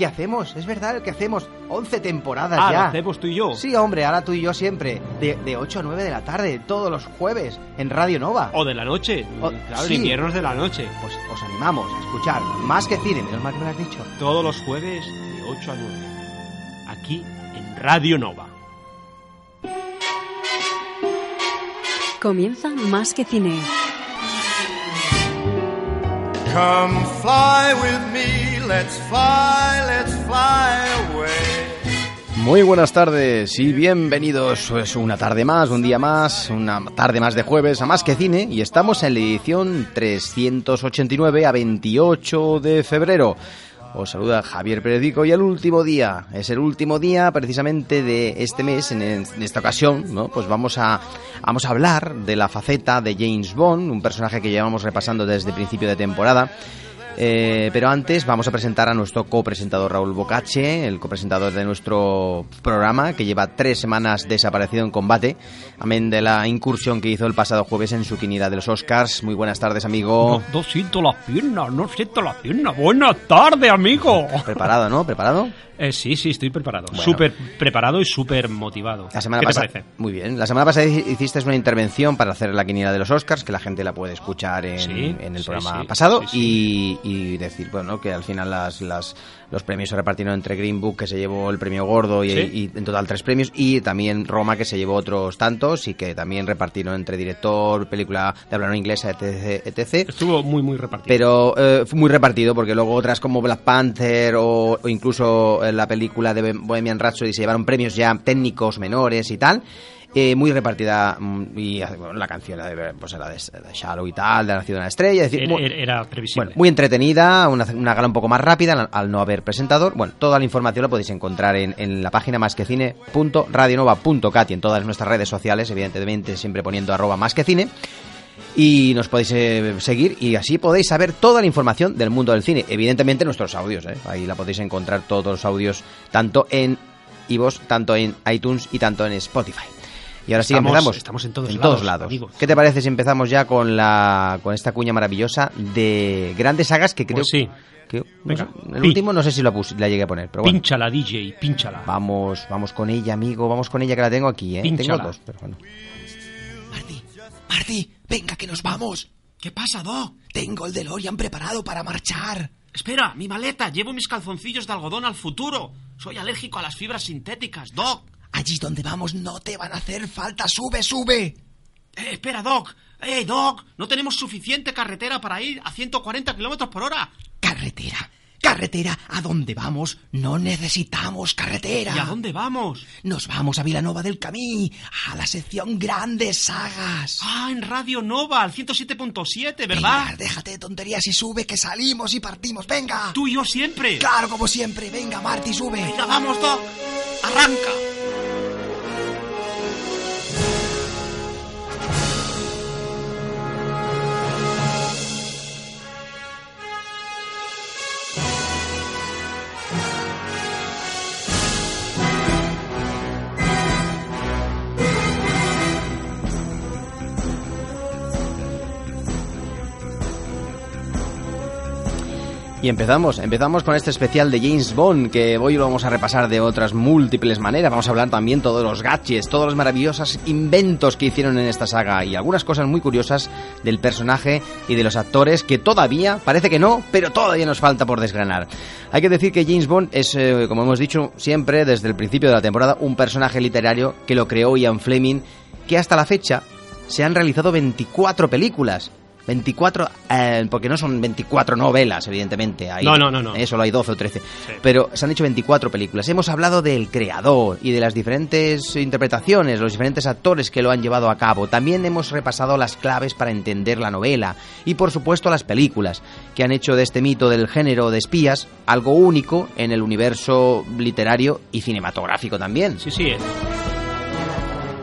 que hacemos, es verdad, el que hacemos. 11 temporadas Ah, ya. lo hacemos tú y yo. Sí, hombre, ahora tú y yo siempre. De, de 8 a 9 de la tarde, todos los jueves, en Radio Nova. O de la noche. O- claro, sí. en inviernos de la noche. Pues os animamos a escuchar más que cine, menos mal que me lo has dicho. Todos los jueves de 8 a 9. Aquí en Radio Nova. Comienza Más que Cine. Come fly with me, let's fly, let's fly away. Muy buenas tardes y bienvenidos pues, una tarde más, un día más, una tarde más de jueves a Más que Cine y estamos en la edición 389 a 28 de febrero. Os saluda Javier Peredico y el último día, es el último día precisamente de este mes, en, esta ocasión, ¿no? Pues vamos a, vamos a hablar de la faceta de James Bond, un personaje que llevamos repasando desde principio de temporada. Eh, pero antes vamos a presentar a nuestro copresentador Raúl Bocache, el copresentador de nuestro programa, que lleva tres semanas desaparecido en combate, amén de la incursión que hizo el pasado jueves en su quinidad de los Oscars. Muy buenas tardes, amigo. No, no siento las piernas, no siento las piernas. Buenas tardes, amigo. Preparado, ¿no? ¿Preparado? Eh, sí, sí, estoy preparado. Bueno. Súper preparado y súper motivado. La semana ¿Qué te parece? muy bien. La semana pasada hi- hiciste una intervención para hacer la quiniela de los Oscars, que la gente la puede escuchar en, Sí, en el sí, programa sí, pasado Y, y decir, bueno, que al final las, las- los premios se repartieron entre Green Book, que se llevó el premio gordo y, Sí. y en total tres premios, y también Roma, que se llevó otros tantos y que también repartieron entre director, película de habla no inglesa, etc. etc. Estuvo muy, muy repartido. Pero eh, fue muy repartido porque luego otras como Black Panther o, o incluso eh, la película de Bohemian Rhapsody se llevaron premios ya técnicos menores y tal. Eh, muy repartida mm, y bueno, la canción de, pues era de, de Shallow y tal, de Nacido una estrella. Es decir, Era, muy, era- previsible. bueno, muy entretenida, una, una gala un poco más rápida al, no haber presentador. Bueno, toda la información la podéis encontrar en, en la página másquecine.radionova.cat y en todas nuestras redes sociales, evidentemente siempre poniendo arroba más que cine. Y nos podéis eh, seguir y así podéis saber toda la información del mundo del cine. Evidentemente nuestros audios, ¿eh? ahí la podéis encontrar todos los audios, tanto en iVoox, tanto en iTunes y tanto en Spotify. Y ahora sí que Estamos- empezamos. estamos en todos en lados, todos lados. amigos. ¿Qué te parece si empezamos ya con la con esta cuña maravillosa de grandes sagas que creo Pues sí. que no Venga. sé, el Pi. último no sé si la puse, la llegué a poner, pero bueno. Pínchala, DJ, pínchala. Vamos, vamos con ella, amigo, vamos con ella que la tengo aquí, ¿eh? Pínchala. Tengo dos, pero bueno. Marty, Marty, venga que nos vamos. ¿Qué pasa, Doc? Tengo el DeLorean preparado para marchar. Espera, mi maleta. Llevo mis calzoncillos de algodón al futuro. Soy alérgico a las fibras sintéticas, Doc. Allí donde vamos no te van a hacer falta. Sube, sube. Eh, espera, Doc. ¡Eh, Doc! No tenemos suficiente carretera para ir a 140 kilómetros por hora. Carretera. Carretera. ¿A dónde vamos? No necesitamos carretera. ¿Y a dónde vamos? Nos vamos a Vilanova del Camí, a la sección Grandes Sagas. Ah, en Radio Nova, al 107.7, Venga, ¿verdad? déjate de tonterías y sube que salimos y partimos. Venga. Tú y yo siempre. Claro, como siempre. Venga, Marty, sube. Venga, vamos, Doc. Arranca. Y empezamos, empezamos con este especial de James Bond, que hoy lo vamos a repasar de otras múltiples maneras. Vamos a hablar también todos los gadgets, todos los maravillosos inventos que hicieron en esta saga y algunas cosas muy curiosas del personaje y de los actores que todavía, parece que no, pero todavía nos falta por desgranar. Hay que decir que James Bond es, eh, como hemos dicho siempre desde el principio de la temporada, un personaje literario que lo creó Ian Fleming, que hasta la fecha se han realizado 24 películas 24, eh, porque no son 24 novelas, evidentemente. Hay, No, no, no, no. eh, solo hay 12 o 13. Pero se han hecho 24 películas. Hemos hablado del creador y de las diferentes interpretaciones, los diferentes actores que lo han llevado a cabo. También hemos repasado las claves para entender la novela. Y por supuesto las películas, que han hecho de este mito del género de espías algo único en el universo literario y cinematográfico también. Sí, sí. es-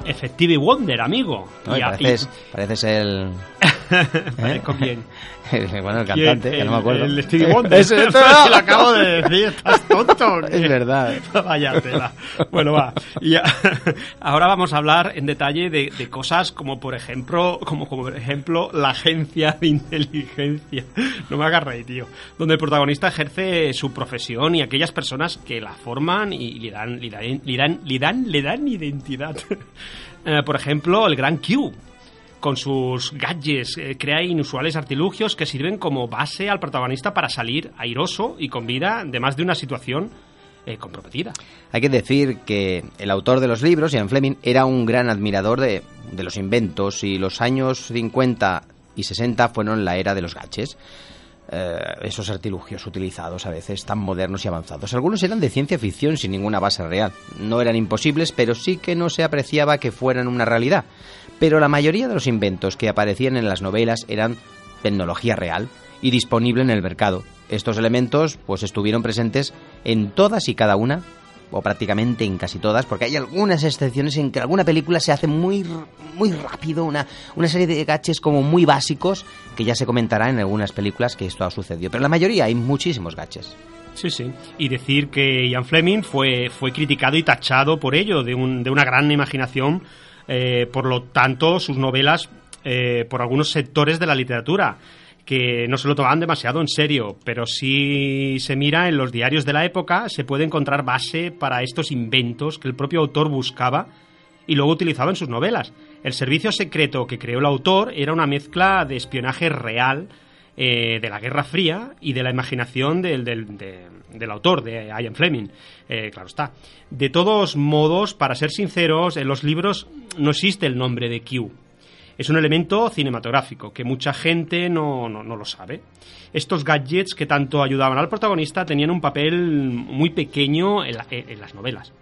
Effective Wonder, amigo. ¿no? Y Y pareces, pareces el... Parezco quién. bueno, el cantante, que no me acuerdo. El Stevie Wonder. Si lo acabo de decir, estás tonto. qué? Es verdad. Vaya tela. Bueno, va. Y ahora vamos a hablar en detalle de, de cosas como, por ejemplo, como, como por ejemplo, la agencia de inteligencia. No me hagas reír, tío. Donde el protagonista ejerce su profesión y aquellas personas que la forman y le dan, le dan, le dan, le dan, le dan identidad. Eh, por ejemplo, el Gran Q con sus gadgets, eh, crea inusuales artilugios que sirven como base al protagonista para salir airoso y con vida de más de una situación eh, comprometida. Hay que decir que el autor de los libros, Ian Fleming, era un gran admirador de, de los inventos y los años 50 y 60 fueron la era de los gadgets. Eh, esos artilugios utilizados a veces tan modernos y avanzados. Algunos eran de ciencia ficción sin ninguna base real. No eran imposibles, pero sí que no se apreciaba que fueran una realidad. Pero la mayoría de los inventos que aparecían en las novelas eran tecnología real y disponible en el mercado. Estos elementos pues estuvieron presentes en todas y cada una o prácticamente en casi todas, porque hay algunas excepciones en que alguna película se hace muy, muy rápido, una, una serie de gadgets como muy básicos, que ya se comentará en algunas películas que esto ha sucedido. Pero la mayoría hay muchísimos gadgets. Sí, sí. Y decir que Ian Fleming fue, fue criticado y tachado por ello, de, un- de una gran imaginación, eh, por lo tanto, sus novelas, eh, por algunos sectores de la literatura, que no se lo tomaban demasiado en serio, pero si se mira en los diarios de la época, se puede encontrar base para estos inventos que el propio autor buscaba y luego utilizaba en sus novelas. El servicio secreto que creó el autor era una mezcla de espionaje real eh, de la Guerra Fría y de la imaginación del, del- de- del autor, de Ian Fleming. Eh, claro está. De todos modos, para ser sinceros, en los libros no existe el nombre de Q. Es un elemento cinematográfico que mucha gente no, no- no lo sabe. Estos gadgets que tanto ayudaban al protagonista tenían un papel muy pequeño en en las novelas.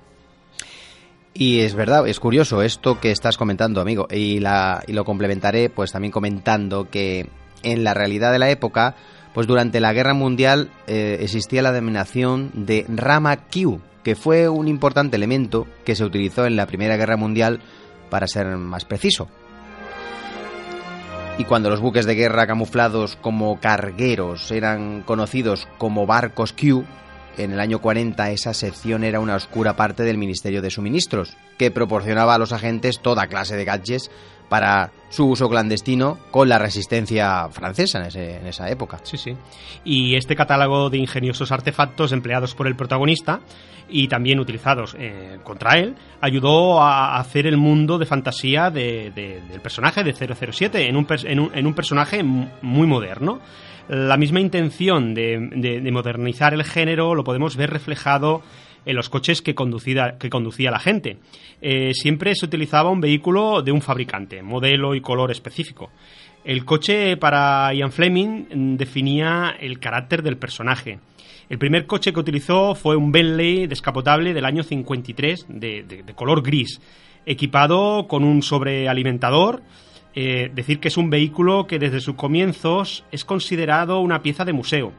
Y es verdad, es curioso esto que estás comentando, amigo, y, la, y lo complementaré pues también comentando que en la realidad de la época, pues durante la Guerra Mundial eh, existía la denominación de Rama Q, que fue un importante elemento que se utilizó en la Primera Guerra Mundial para ser más preciso. Y cuando los buques de guerra camuflados como cargueros eran conocidos como barcos Q, en el año 40 esa sección era una oscura parte del Ministerio de Suministros, que proporcionaba a los agentes toda clase de gadgets para su uso clandestino con la resistencia francesa en, ese- en esa época. Sí, sí. Y este catálogo de ingeniosos artefactos empleados por el protagonista y también utilizados eh, contra él ayudó a hacer el mundo de fantasía de- de- del personaje de 007 en un, en un, en un personaje muy moderno. La misma intención de modernizar el género lo podemos ver reflejado en los coches que conducía, que conducía la gente. Eh, siempre se utilizaba un vehículo de un fabricante, modelo y color específico. El coche para Ian Fleming mm, definía el carácter del personaje. El primer coche que utilizó fue un Bentley descapotable del año 53 de, de- de color gris, equipado con un sobrealimentador. Eh, decir que es un vehículo que desde sus comienzos es considerado una pieza de museo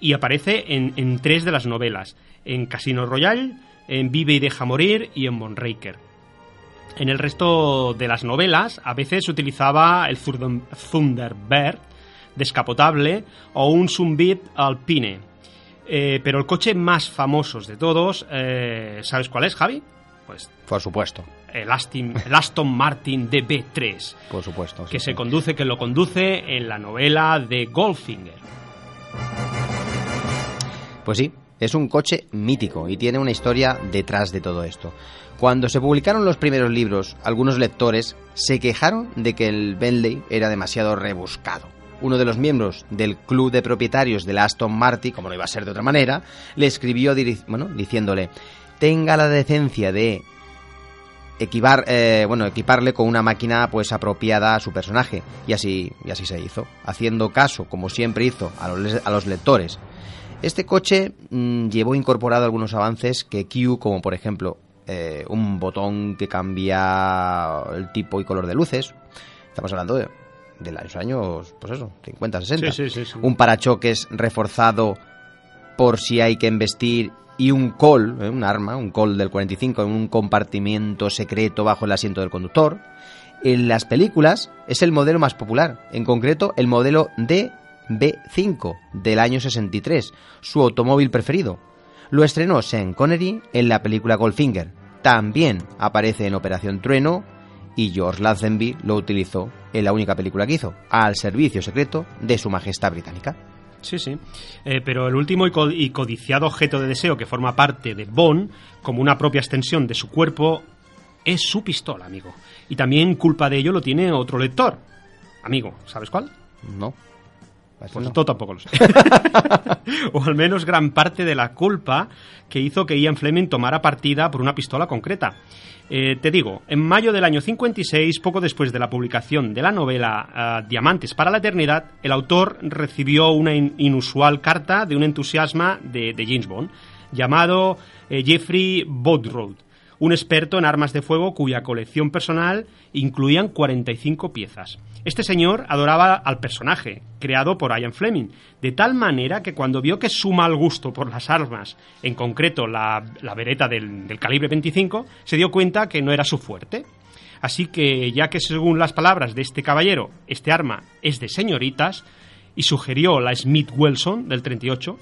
y aparece en, en tres de las novelas, en Casino Royale, en Vive y deja morir y en Moonraker. En el resto de las novelas a veces utilizaba el Thunderbird descapotable o un Sunbeam Alpine. Eh, pero el coche más famoso de todos, eh, ¿sabes cuál es, Javi? Pues Por supuesto, el Aston, el Aston Martin DB3, por supuesto. sí, que se conduce, que lo conduce en la novela de Goldfinger. Pues sí, es un coche mítico y tiene una historia detrás de todo esto. Cuando se publicaron los primeros libros, algunos lectores se quejaron de que el Bentley era demasiado rebuscado. Uno de los miembros del club de propietarios de la Aston Martin, como no iba a ser de otra manera, le escribió bueno, diciéndole: tenga la decencia de equipar, eh, bueno, equiparle con una máquina pues apropiada a su personaje y así y así se hizo, haciendo caso como siempre hizo a los, a los lectores. Este coche mm, llevó incorporado algunos avances que Q, como por ejemplo eh, un botón que cambia el tipo y color de luces. Estamos hablando de, de los años, pues eso, 50, 60. Sí, sí, sí, sí. Un parachoques reforzado por si hay que embestir y un col, eh, un arma, un col del 45 en un compartimiento secreto bajo el asiento del conductor. En las películas es el modelo más popular, en concreto el modelo DB5 del año 63, su automóvil preferido. Lo estrenó Sean Connery en la película Goldfinger. También aparece en Operación Trueno y George Lazenby lo utilizó en la única película que hizo, al servicio secreto de Su Majestad Británica. Sí, sí. Eh, pero el último y codiciado objeto de deseo que forma parte de Bond, como una propia extensión de su cuerpo, es su pistola, amigo. Y también culpa de ello lo tiene otro lector. Amigo, ¿sabes cuál? No. Parece Pues no. esto tampoco lo sé. o al menos gran parte de la culpa que hizo que Ian Fleming tomara partida por una pistola concreta. Eh, te digo, en mayo del año 56, poco después de la publicación de la novela ah, Diamantes para la Eternidad, el autor recibió una in- inusual carta de un entusiasma de, de James Bond, llamado eh, Jeffrey Bodrow, un experto en armas de fuego cuya colección personal incluían 45 piezas. Este señor adoraba al personaje, creado por Ian Fleming, de tal manera que cuando vio que su mal gusto por las armas, en concreto la, la vereta del, del calibre 25, se dio cuenta que no era su fuerte. Así que, ya que según las palabras de este caballero, este arma es de señoritas, y sugirió la Smith Wesson del 38,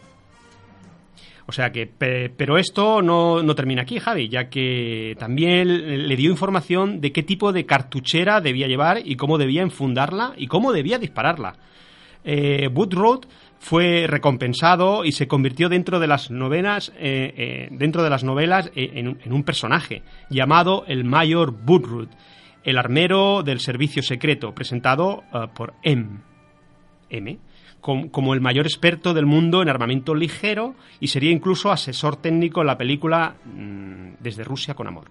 o sea que, pe- pero esto no, no termina aquí, Javi, ya que también le dio información de qué tipo de cartuchera debía llevar y cómo debía enfundarla y cómo debía dispararla. Eh, fue recompensado y se convirtió dentro de las novelas, eh, eh, dentro de las novelas eh, en, un- personaje llamado el Mayor Woodrow, el armero del servicio secreto, presentado por M. M, com- como el mayor experto del mundo en armamento ligero y sería incluso asesor técnico en la película mm, Desde Rusia con Amor.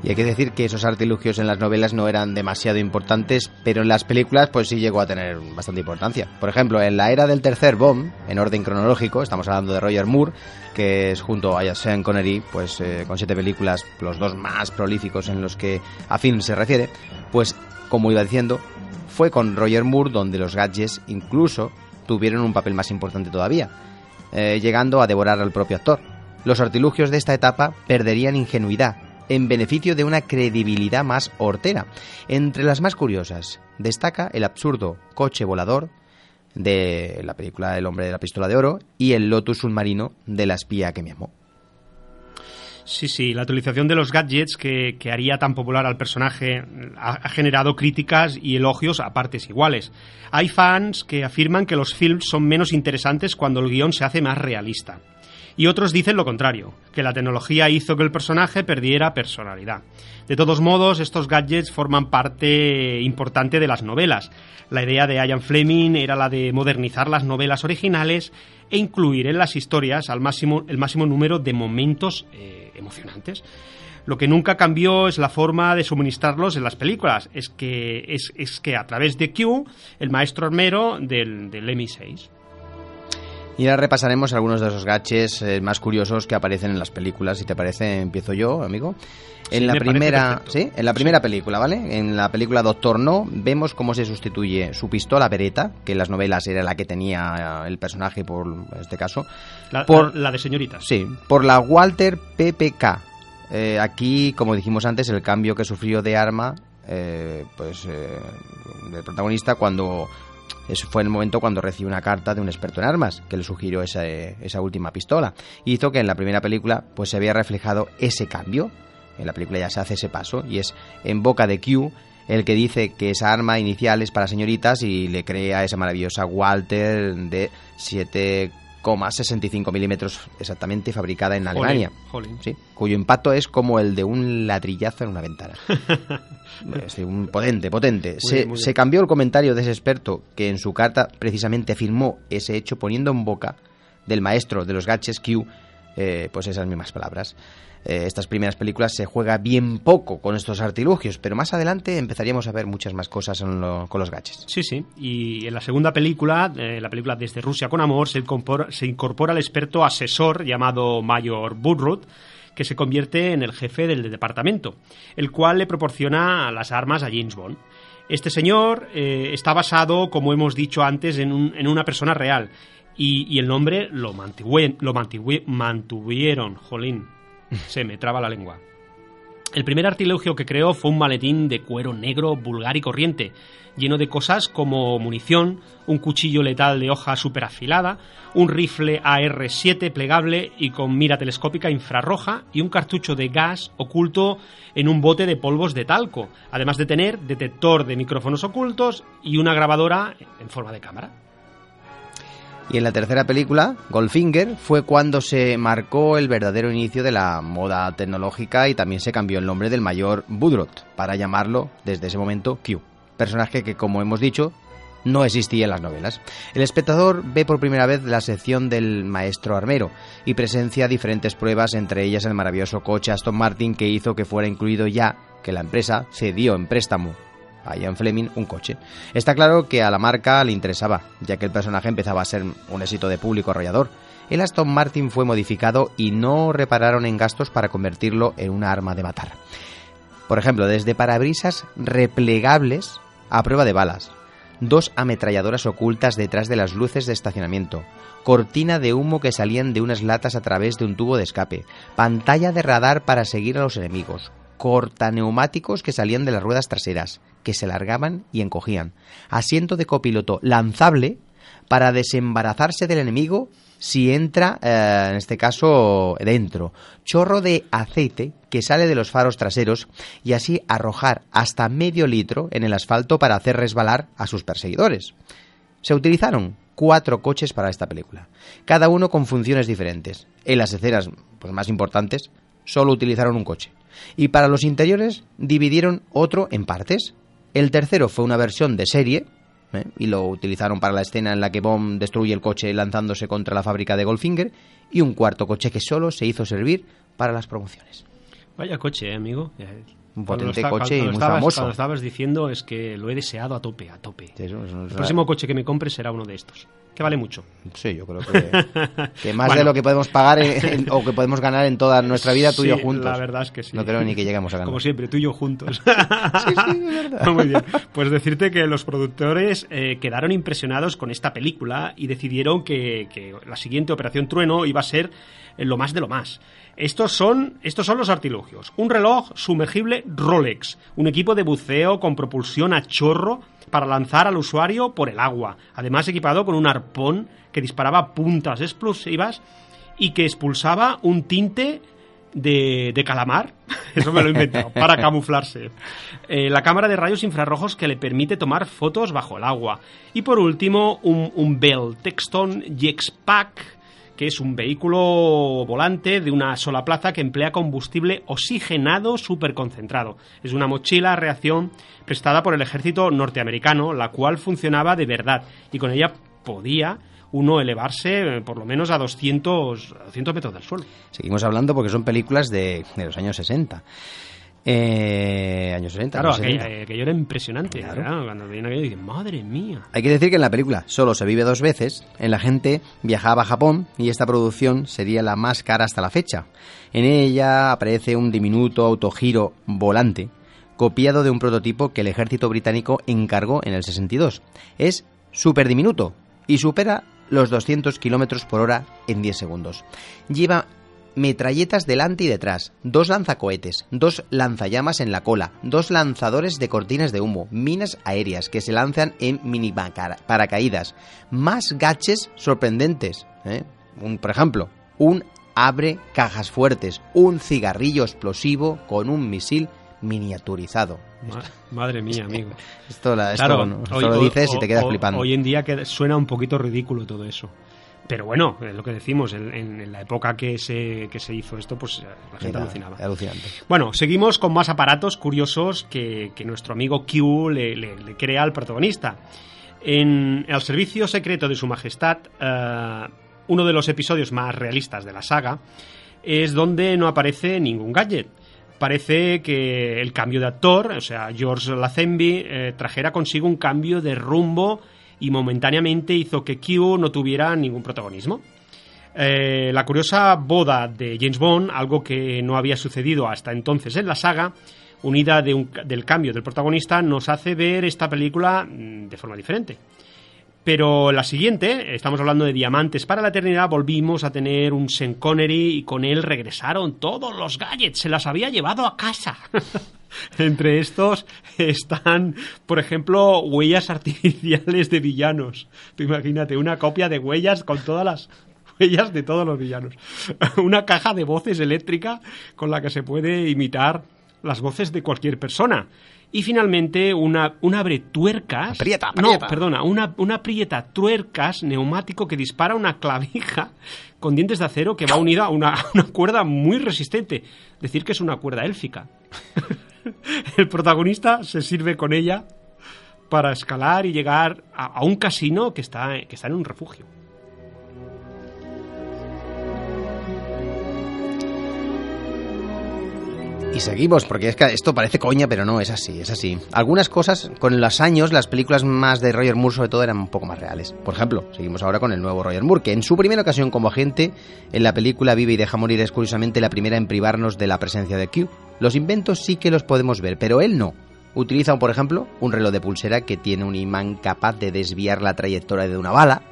Y hay que decir que esos artilugios en las novelas no eran demasiado importantes, pero en las películas pues sí llegó a tener bastante importancia. Por ejemplo, en la era del tercer Bond, en orden cronológico, estamos hablando de Roger Moore, que es junto a Sean Connery, pues eh, con siete películas, los dos más prolíficos en los que a film se refiere, pues como iba diciendo, fue con Roger Moore donde los gadgets incluso tuvieron un papel más importante todavía, eh, llegando a devorar al propio actor. Los artilugios de esta etapa perderían ingenuidad en beneficio de una credibilidad más hortera. Entre las más curiosas, destaca el absurdo coche volador de la película El hombre de la pistola de oro y el Lotus submarino de la espía que me amó. Sí, sí, la utilización de los gadgets que, que haría tan popular al personaje ha, generado críticas y elogios a partes iguales. Hay fans que afirman que los films son menos interesantes cuando el guion se hace más realista. Y otros dicen lo contrario, que la tecnología hizo que el personaje perdiera personalidad. De todos modos, estos gadgets forman parte importante de las novelas. La idea de Ian Fleming era la de modernizar las novelas originales e incluir en las historias al máximo, el máximo número de momentos eh, emocionantes. Lo que nunca cambió es la forma de suministrarlos en las películas. Es que, es, es que a través de Q, el maestro armero del, del MI6. Y ahora repasaremos algunos de esos gadgets eh, más curiosos que aparecen en las películas. Si te parece, empiezo yo, amigo. En Sí, la primera. ¿sí? En la primera película, ¿vale? En la película Doctor No vemos cómo se sustituye su pistola Beretta, que en las novelas era la que tenía eh, el personaje por en este caso, La, Por- la- de señoritas. Sí, por la Walter PPK. Eh, aquí, como dijimos antes, el cambio que sufrió de arma, eh, pues, eh, del protagonista cuando ese fue el momento cuando recibió una carta de un experto en armas que le sugirió esa, esa última pistola. Hizo que en la primera película, pues, se había reflejado ese cambio. En la película ya se hace ese paso y es en boca de Q el que dice que esa arma inicial es para señoritas y le crea esa maravillosa Walter de 7 9,65 milímetros exactamente, fabricada en Alemania. Jolín. Sí, cuyo impacto es como el de un ladrillazo en una ventana. Es un potente, potente. Muy se, bien, muy bien. se cambió el comentario de ese experto que en su carta precisamente afirmó ese hecho poniendo en boca del maestro de los gadgets Q eh, pues esas mismas palabras. Eh, estas primeras películas se juega bien poco con estos artilugios, pero más adelante empezaríamos a ver muchas más cosas con los gadgets. Sí, sí. Y en la segunda película, eh, la película Desde Rusia con Amor, se incorpora, se incorpora el experto asesor llamado Mayor Burrut, que se convierte en el jefe del departamento, el cual le proporciona las armas a James Bond. Este señor eh, está basado, como hemos dicho antes, en, un- en una persona real. Y, el nombre lo, mantuvieron. Jolín, se me traba la lengua. El primer artilugio que creó fue un maletín de cuero negro, vulgar y corriente, lleno de cosas como munición, un cuchillo letal de hoja superafilada, un rifle AR-7 plegable y con mira telescópica infrarroja y un cartucho de gas oculto en un bote de polvos de talco, además de tener detector de micrófonos ocultos y una grabadora en forma de cámara. Y en la tercera película, Goldfinger, fue cuando se marcó el verdadero inicio de la moda tecnológica y también se cambió el nombre del mayor Budrot para llamarlo desde ese momento Q, personaje que como hemos dicho no existía en las novelas. El espectador ve por primera vez la sección del maestro armero y presencia diferentes pruebas, entre ellas el maravilloso coche Aston Martin que hizo que fuera incluido ya que la empresa cedió en préstamo a Fleming un coche. Está claro que a la marca le interesaba, ya que el personaje empezaba a ser un éxito de público arrollador. El Aston Martin fue modificado y no repararon en gastos para convertirlo en una arma de matar. Por ejemplo, desde parabrisas replegables a prueba de balas, dos ametralladoras ocultas detrás de las luces de estacionamiento, cortina de humo que salían de unas latas a través de un tubo de escape, pantalla de radar para seguir a los enemigos, cortaneumáticos que salían de las ruedas traseras, que se largaban y encogían, asiento de copiloto lanzable para desembarazarse del enemigo si entra, eh, en este caso, dentro, chorro de aceite que sale de los faros traseros y así arrojar hasta medio litro en el asfalto para hacer resbalar a sus perseguidores. Se utilizaron cuatro coches para esta película, cada uno con funciones diferentes. En las escenas pues, más importantes solo utilizaron un coche. Y para los interiores dividieron otro en partes. El tercero fue una versión de serie, ¿eh? y lo utilizaron para la escena en la que Bond destruye el coche lanzándose contra la fábrica de Goldfinger, y un cuarto coche que solo se hizo servir para las promociones. Vaya coche, eh, amigo. Un Cuando potente está- coche y muy estabas- famoso. Cuando estabas diciendo es que lo he deseado a tope, a tope. Eso, eso, El próximo coche que me compre será uno de estos, que vale mucho. Sí, yo creo que, que más Bueno. de lo que podemos pagar en- en- o que podemos ganar en toda nuestra vida tú y yo juntos. La verdad es que sí. No creo ni que lleguemos a ganar. Como siempre, tú y yo juntos. Sí, sí, es verdad. Muy bien. Pues decirte que los productores eh, quedaron impresionados con esta película y decidieron que, que la siguiente Operación Trueno iba a ser eh, lo más de lo más. Estos son, estos son los artilugios. Un reloj sumergible Rolex, un equipo de buceo con propulsión a chorro para lanzar al usuario por el agua, además equipado con un arpón que disparaba puntas explosivas y que expulsaba un tinte de, de calamar, eso me lo he inventado, para camuflarse. Eh, la cámara de rayos infrarrojos que le permite tomar fotos bajo el agua. Y por último, un, Bell Texton Jexpack, que es un vehículo volante de una sola plaza que emplea combustible oxigenado superconcentrado. Es una mochila a reacción prestada por el ejército norteamericano, la cual funcionaba de verdad y con ella podía uno elevarse eh, por lo menos a 200, a 200 metros del suelo. Seguimos hablando porque son películas de, de los años 60. Eh, años 60. Claro, años 70. aquello, era impresionante. Claro. ¿verdad? Cuando viene aquello, dices, madre mía. Hay que decir que en la película solo se vive dos veces. En la gente viajaba a Japón y esta producción sería la más cara hasta la fecha. En ella aparece un diminuto autogiro volante, copiado de un prototipo que el ejército británico encargó en el 62. Es súper diminuto y supera los 200 kilómetros por hora en 10 segundos. Lleva metralletas delante y detrás, dos lanzacohetes, dos lanzallamas en la cola, dos lanzadores de cortinas de humo, minas aéreas que se lanzan en mini paracaídas, más gaches sorprendentes. ¿eh? Un, por ejemplo, un abre cajas fuertes, un cigarrillo explosivo con un misil miniaturizado. Ma- madre mía, amigo. Esto, la- esto Claro, no, esto hoy- lo dices y te quedas flipando. Hoy en día que suena un poquito ridículo todo eso. Pero bueno, es lo que decimos, en, en la época que se, que se hizo esto, pues la gente Era alucinaba. Alucinante. Bueno, seguimos con más aparatos curiosos que, que nuestro amigo Q le, le- le crea al protagonista. En el servicio secreto de su majestad, eh, uno de los episodios más realistas de la saga, es donde no aparece ningún gadget. Parece que el cambio de actor, o sea, George Lazenby, eh, trajera consigo un cambio de rumbo y momentáneamente hizo que Q no tuviera ningún protagonismo. Eh, la curiosa boda de James Bond, algo que no había sucedido hasta entonces en la saga, unida de un- del cambio del protagonista, nos hace ver esta película mm, de forma diferente. Pero la siguiente, estamos hablando de Diamantes para la Eternidad, volvimos a tener un Sean Connery y con él regresaron todos los gadgets, se las había llevado a casa. Entre estos están, por ejemplo, huellas artificiales de villanos. Tú imagínate, una copia de huellas con todas las huellas de todos los villanos. Una caja de voces eléctrica con la que se puede imitar las voces de cualquier persona. Y finalmente una, una abretuercas. Aprieta, aprieta. No, perdona, una, una aprieta tuercas neumático que dispara una clavija con dientes de acero que va unida a una, a una cuerda muy resistente. Decir que es una cuerda élfica. El protagonista se sirve con ella para escalar y llegar a, un casino que está, que está en un refugio. Y seguimos, porque es que esto parece coña, pero no, es así, es así. Algunas cosas, con los años, las películas más de Roger Moore sobre todo eran un poco más reales. Por ejemplo, seguimos ahora con el nuevo Roger Moore, que en su primera ocasión como agente, en la película Vive y deja morir es curiosamente la primera en privarnos de la presencia de Q. Los inventos sí que los podemos ver, pero él no. Utiliza, por ejemplo, un reloj de pulsera que tiene un imán capaz de desviar la trayectoria de una bala,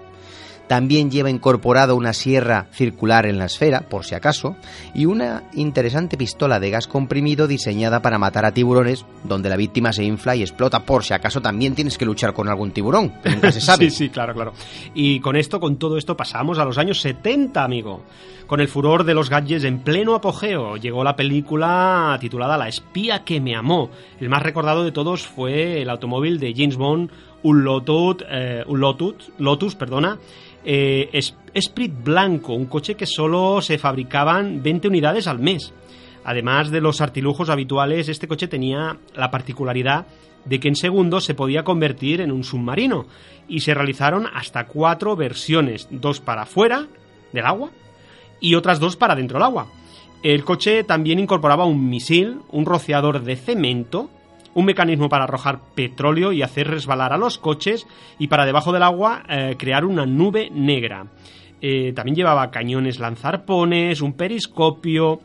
también lleva incorporado una sierra circular en la esfera, por si acaso, y una interesante pistola de gas comprimido diseñada para matar a tiburones, donde la víctima se infla y explota, por si acaso también tienes que luchar con algún tiburón, que nunca se sabe. Sí, sí, claro, claro. Y con esto, con todo esto, pasamos a los años 70, amigo. Con el furor de los gadgets en pleno apogeo, llegó la película titulada La espía que me amó. El más recordado de todos fue el automóvil de James Bond, un Lotus, eh, un Lotus, Lotus, perdona, eh, es- Esprit Blanco, un coche que solo se fabricaban 20 unidades al mes. Además de los artilujos habituales, este coche tenía la particularidad de que en segundos se podía convertir en un submarino y se realizaron hasta cuatro versiones, dos para fuera del agua y otras dos para dentro del agua. El coche también incorporaba un misil, un rociador de cemento, un mecanismo para arrojar petróleo y hacer resbalar a los coches y para debajo del agua eh, crear una nube negra. Eh, también llevaba cañones lanzarpones, un periscopio.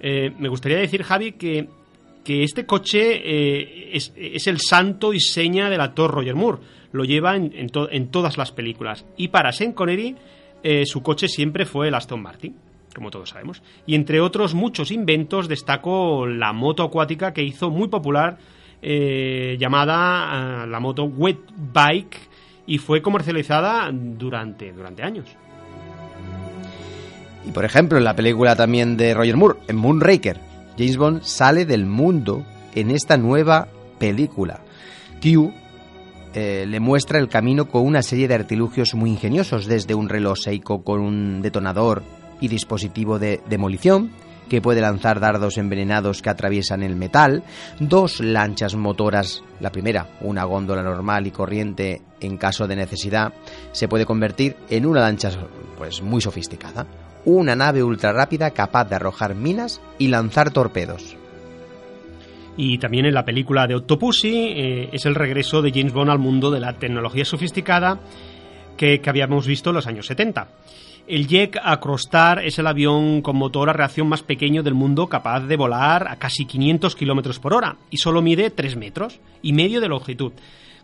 Eh, me gustaría decir, Javi, que, que este coche es, es el santo y seña del actor Roger Moore. Lo lleva en, en to- en todas las películas. Y para Sean Connery, su coche siempre fue el Aston Martin, como todos sabemos. Y entre otros muchos inventos, destaco la moto acuática que hizo muy popular, eh, llamada ah, la moto Wet Bike, y fue comercializada durante, durante años. Y por ejemplo, en la película también de Roger Moore, en Moonraker, James Bond sale del mundo en esta nueva película. Q eh, le muestra el camino con una serie de artilugios muy ingeniosos, desde un reloj Seiko con un detonador y dispositivo de demolición, que puede lanzar dardos envenenados que atraviesan el metal, dos lanchas motoras, la primera, una góndola normal y corriente en caso de necesidad, se puede convertir en una lancha pues muy sofisticada, una nave ultra rápida capaz de arrojar minas y lanzar torpedos. Y también en la película de Octopussy eh, es el regreso de James Bond al mundo de la tecnología sofisticada que, habíamos visto en los años 70. El Jet Acrostar es el avión con motor a reacción más pequeño del mundo capaz de volar a casi 500 kilómetros por hora y solo mide 3 metros y medio de longitud.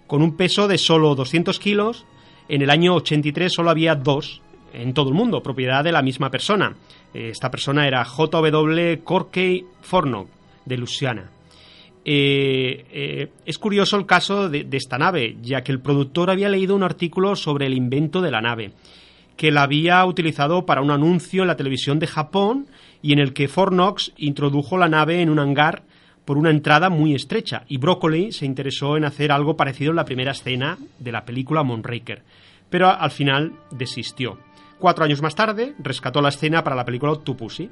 Con un peso de solo 200 kilos, en el año 83 solo había dos en todo el mundo, propiedad de la misma persona. Esta persona era J.W. Corkey Fornock, de Luisiana. Eh, eh, es curioso el caso de, esta nave, ya que el productor había leído un artículo sobre el invento de la nave, que la había utilizado para un anuncio en la televisión de Japón y en el que Fornox introdujo la nave en un hangar por una entrada muy estrecha y Broccoli se interesó en hacer algo parecido en la primera escena de la película Moonraker, pero al final desistió. Cuatro años más tarde, rescató la escena para la película Octopussy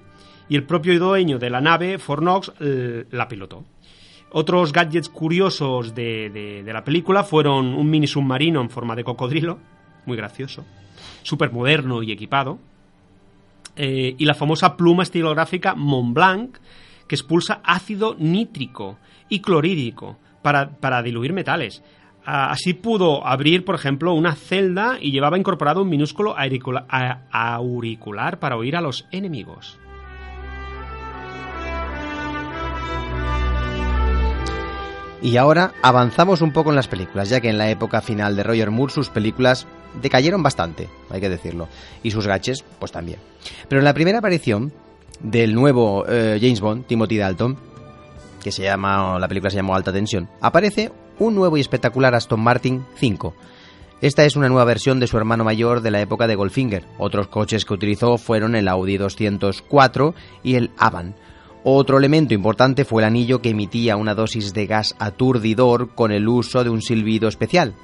y el propio dueño de la nave, Fornox, la pilotó. Otros gadgets curiosos de, la película fueron un mini submarino en forma de cocodrilo, muy gracioso, súper moderno y equipado, eh, y la famosa pluma estilográfica Montblanc, que expulsa ácido nítrico y clorhídrico para, para diluir metales. Así pudo abrir, por ejemplo, una celda y llevaba incorporado un minúsculo auricular para oír a los enemigos. Y ahora avanzamos un poco en las películas, ya que en la época final de Roger Moore sus películas decayeron bastante, hay que decirlo, y sus gaches, pues también. Pero en la primera aparición del nuevo eh, James Bond, Timothy Dalton, que se llama, la película se llamó Alta Tensión, aparece un nuevo y espectacular Aston Martin 5. Esta es una nueva versión de su hermano mayor de la época de Goldfinger. Otros coches que utilizó fueron el Audi 204 y el Avant. Otro elemento importante fue el anillo que emitía una dosis de gas aturdidor con el uso de un silbido especial.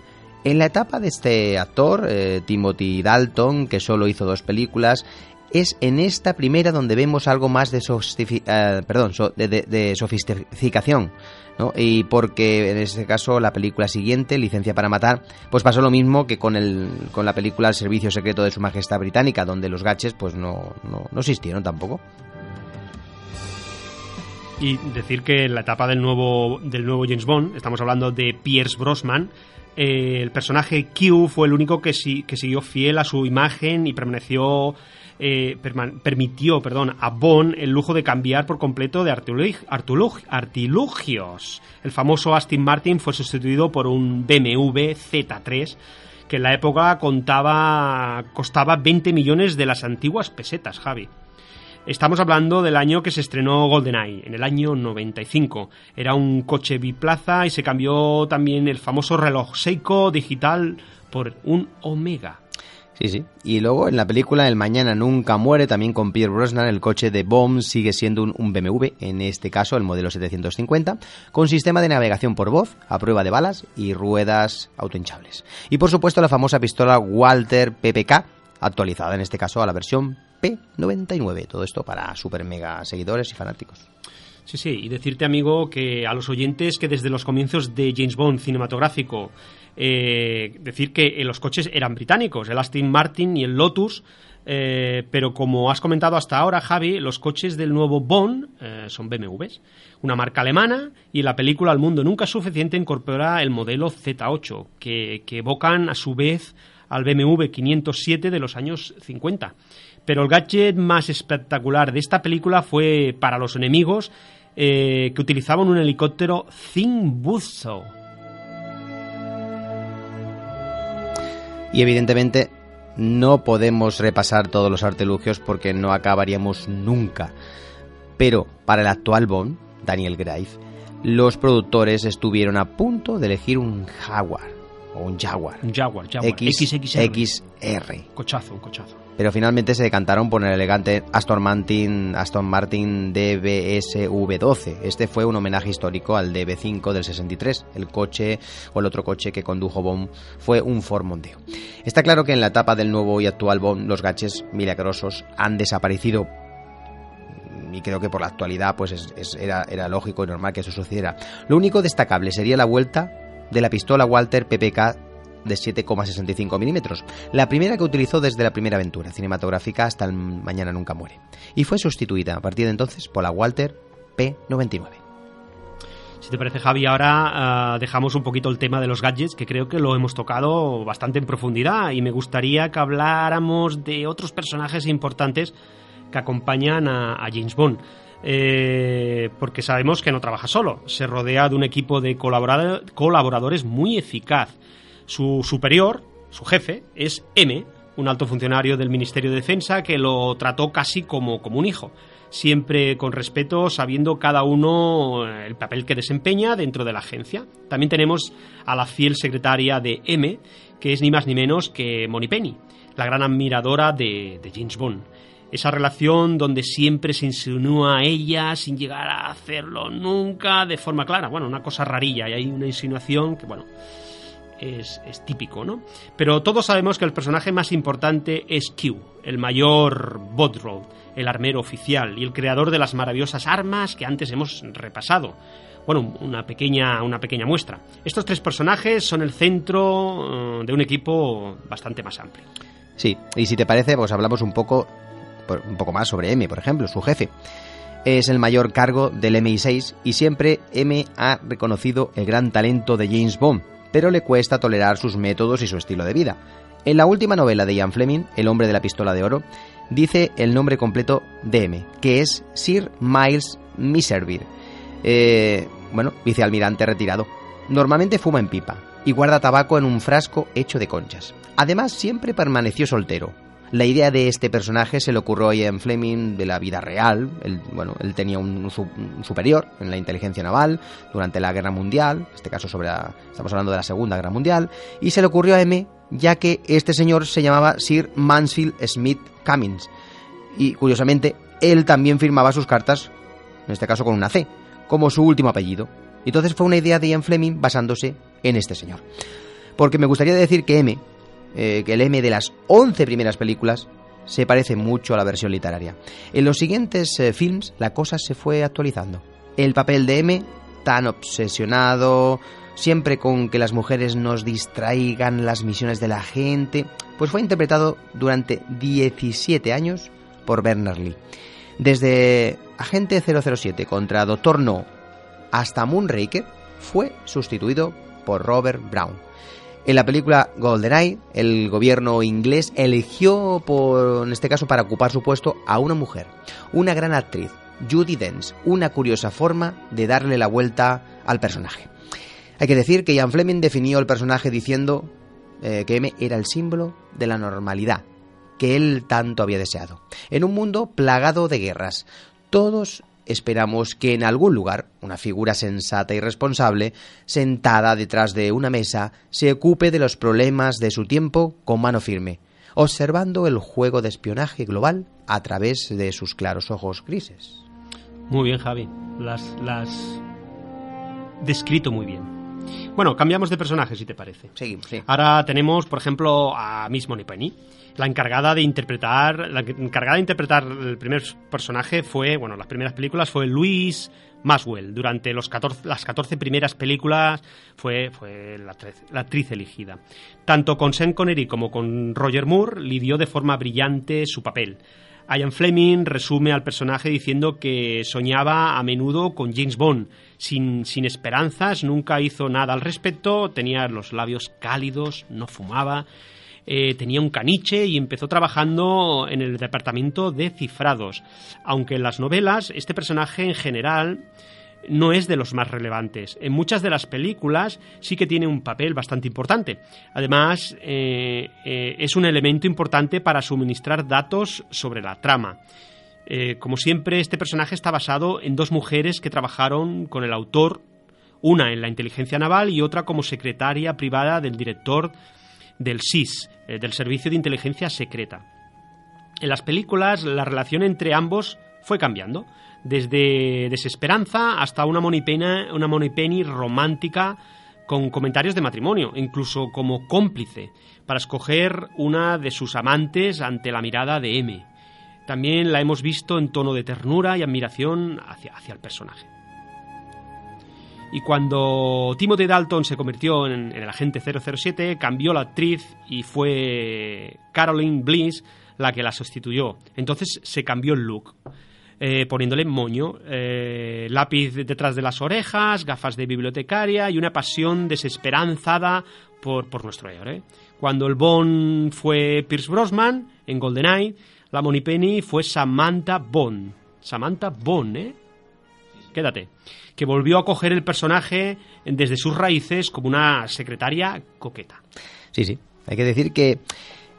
En la etapa de este actor, eh, Timothy Dalton, que solo hizo dos películas, es en esta primera donde vemos algo más de, eh, perdón, de, sofisticación. ¿no? Y porque en este caso la película siguiente, Licencia para Matar, pues pasó lo mismo que con, el, con la película El Servicio Secreto de Su Majestad Británica, donde los gaches pues no, no, no existieron tampoco. Y decir que en la etapa del nuevo, del nuevo James Bond, estamos hablando de Pierce Brosnan, eh, el personaje Q fue el único que, que siguió fiel a su imagen y permaneció eh, permitió perdón, a Bond el lujo de cambiar por completo de artilugios. El famoso Aston Martin fue sustituido por un BMW Z3 que en la época contaba, costaba 20 millones de las antiguas pesetas, Javi. Estamos hablando del año que se estrenó GoldenEye, en el año 95. Era un coche biplaza y se cambió también el famoso reloj Seiko digital por un Omega. Sí, sí. Y luego en la película El Mañana Nunca Muere, también con Pierre Brosnan, el coche de Bomb sigue siendo un, BMW, en este caso el modelo 750, con sistema de navegación por voz, a prueba de balas y ruedas autohinchables. Y por supuesto la famosa pistola Walter PPK, actualizada en este caso a la versión P99. Todo esto para super mega seguidores y fanáticos. Sí, sí, y decirte, amigo, que a los oyentes que desde los comienzos de James Bond cinematográfico eh, decir que eh, los coches eran británicos, el Aston Martin y el Lotus, eh, pero como has comentado hasta ahora, Javi, los coches del nuevo Bond son BMWs, una marca alemana, y la película Al mundo nunca es suficiente incorpora el modelo Z8, que, evocan a su vez al BMW 507 de los años 50. Pero el gadget más espectacular de esta película fue para los enemigos que utilizaban un helicóptero Buzzsaw Y evidentemente no podemos repasar todos los artilugios porque no acabaríamos nunca. Pero para el actual Bond, Daniel Graif, los productores estuvieron a punto de elegir un Jaguar o un Jaguar. Un Jaguar, Jaguar. XR. Cochazo, un cochazo pero finalmente se decantaron por el elegante Aston Martin, Aston Martin DBSV12. Este fue un homenaje histórico al DB5 del 63. El coche o el otro coche que condujo Bond fue un Ford Mondeo. Está claro que en la etapa del nuevo y actual Bond los gaches milagrosos han desaparecido y creo que por la actualidad pues era, era lógico y normal que eso sucediera. Lo único destacable sería la vuelta de la pistola Walter PPK de 7,65 milímetros, la primera que utilizó desde la primera aventura cinematográfica hasta el Mañana Nunca Muere, y fue sustituida a partir de entonces por la Walter P99. Si te parece, Javi, ahora ah, dejamos un poquito el tema de los gadgets, que creo que lo hemos tocado bastante en profundidad, y me gustaría que habláramos de otros personajes importantes que acompañan a, James Bond. Eh, porque sabemos que no trabaja solo, se rodea de un equipo de colaboradores muy eficaz su superior, su jefe, es M, un alto funcionario del Ministerio de Defensa que lo trató casi como, como un hijo, siempre con respeto, sabiendo cada uno el papel que desempeña dentro de la agencia. También tenemos a la fiel secretaria de M, que es ni más ni menos que Moni Penny, la gran admiradora de, de James Bond. Esa relación donde siempre se insinúa a ella sin llegar a hacerlo nunca de forma clara. Bueno, una cosa rarilla y hay una insinuación que, bueno, es, típico, ¿no? Pero todos sabemos que el personaje más importante es Q, el mayor Bodrol, el armero oficial y el creador de las maravillosas armas que antes hemos repasado. Bueno, una pequeña, una pequeña muestra. Estos tres personajes son el centro eh, de un equipo bastante más amplio. Sí, y si te parece, pues hablamos un poco, un poco más sobre M, por ejemplo, su jefe. Es el mayor cargo del MI6 y siempre M ha reconocido el gran talento de James Bond, pero le cuesta tolerar sus métodos y su estilo de vida. En la última novela de Ian Fleming, El hombre de la pistola de oro, dice el nombre completo de M, que es Sir Miles Miserville. Eh, bueno, vicealmirante retirado. Normalmente fuma en pipa y guarda tabaco en un frasco hecho de conchas. Además, siempre permaneció soltero. La idea de este personaje se le ocurrió a Ian Fleming de la vida real. Él, bueno, él tenía un, su- un superior en la inteligencia naval durante la Guerra Mundial, en este caso sobre la- estamos hablando de la Segunda Guerra Mundial, y se le ocurrió a M ya que este señor se llamaba Sir Mansfield Smith Cummings. Y curiosamente, él también firmaba sus cartas, en este caso con una C, como su último apellido. Entonces fue una idea de Ian Fleming basándose en este señor. Porque me gustaría decir que M, eh, que el M de las 11 primeras películas, se parece mucho a la versión literaria. En los siguientes eh, films la cosa se fue actualizando. El papel de M, tan obsesionado, siempre con que las mujeres nos distraigan las misiones de la gente, pues fue interpretado durante 17 años por Bernard Lee. Desde Agente 007 contra Doctor No hasta Moonraker fue sustituido por Robert Brown. En la película GoldenEye, el gobierno inglés eligió, por, en este caso, para ocupar su puesto a una mujer, una gran actriz, Judy Dench, una curiosa forma de darle la vuelta al personaje. Hay que decir que Ian Fleming definió el personaje diciendo eh, que M era el símbolo de la normalidad que él tanto había deseado. En un mundo plagado de guerras, todos esperamos que en algún lugar una figura sensata y responsable, sentada detrás de una mesa, se ocupe de los problemas de su tiempo con mano firme, observando el juego de espionaje global a través de sus claros ojos grises. Muy bien, Javi. Las, las descrito muy bien. Bueno, cambiamos de personaje, si te parece. Seguimos, sí. Ahora tenemos, por ejemplo, a Miss Moneypenny. La encargada de interpretar, la encargada de interpretar el primer personaje fue, bueno, las primeras películas fue Louise Maswell. Durante los 14, las 14 primeras películas fue, fue la, la actriz elegida. Tanto con Sean Connery como con Roger Moore lidió de forma brillante su papel. Ian Fleming resume al personaje diciendo que soñaba a menudo con James Bond, sin, sin esperanzas, nunca hizo nada al respecto, tenía los labios cálidos, no fumaba, eh, tenía un caniche y empezó trabajando en el departamento de cifrados. Aunque en las novelas este personaje en general no es de los más relevantes. En muchas de las películas sí que tiene un papel bastante importante. Además, eh, eh, es un elemento importante para suministrar datos sobre la trama. Eh, como siempre, este personaje está basado en dos mujeres que trabajaron con el autor, una en la inteligencia naval y otra como secretaria privada del director del SIS, eh, del Servicio de Inteligencia Secreta. En las películas la relación entre ambos fue cambiando, desde desesperanza hasta una Moneypenny, una Moneypenny romántica con comentarios de matrimonio, incluso como cómplice, para escoger una de sus amantes ante la mirada de M. También la hemos visto en tono de ternura y admiración hacia, hacia el personaje. Y cuando Timothy Dalton se convirtió en, el agente 007, cambió la actriz y fue Caroline Bliss la que la sustituyó. Entonces se cambió el look, eh, poniéndole moño, eh, lápiz detrás de las orejas, gafas de bibliotecaria y una pasión desesperanzada por, por nuestro héroe. Cuando el Bond fue Pierce Brosnan en GoldenEye, la Moneypenny fue Samantha Bond. Samantha Bond, ¿eh? Quédate. Que volvió a coger el personaje desde sus raíces como una secretaria coqueta. Sí, sí. Hay que decir que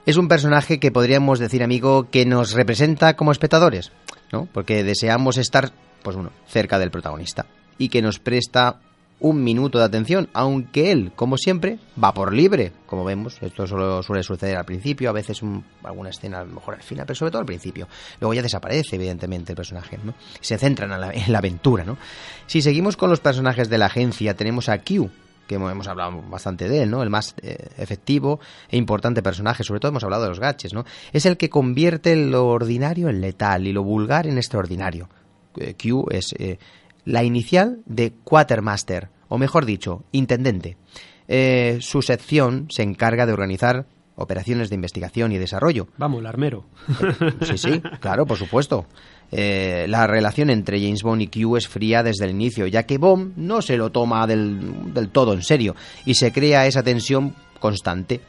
es un personaje que podríamos decir, amigo, que nos representa como espectadores, ¿no? Porque deseamos estar, pues bueno, cerca del protagonista y que nos presta un minuto de atención, aunque él, como siempre, va por libre, como vemos, esto solo suele suceder al principio, a veces un- alguna escena a lo mejor al final, pero sobre todo al principio. Luego ya desaparece, evidentemente, el personaje, ¿no? Se centran en la, en la aventura, ¿no? Si seguimos con los personajes de la agencia, tenemos a Q, que hemos hemos hablado bastante de él, ¿no? El más eh, efectivo e importante personaje, sobre todo hemos hablado de los gaches, ¿no? Es el que convierte lo ordinario en letal y lo vulgar en extraordinario. Eh, Q es eh, la inicial de Quatermaster, o mejor dicho, intendente. Eh, su sección se encarga de organizar operaciones de investigación y desarrollo. Vamos, el armero. Sí, sí, claro, por supuesto. Eh, la relación entre James Bond y Q es fría desde el inicio, ya que Bond no se lo toma del, del todo en serio y se crea esa tensión constante.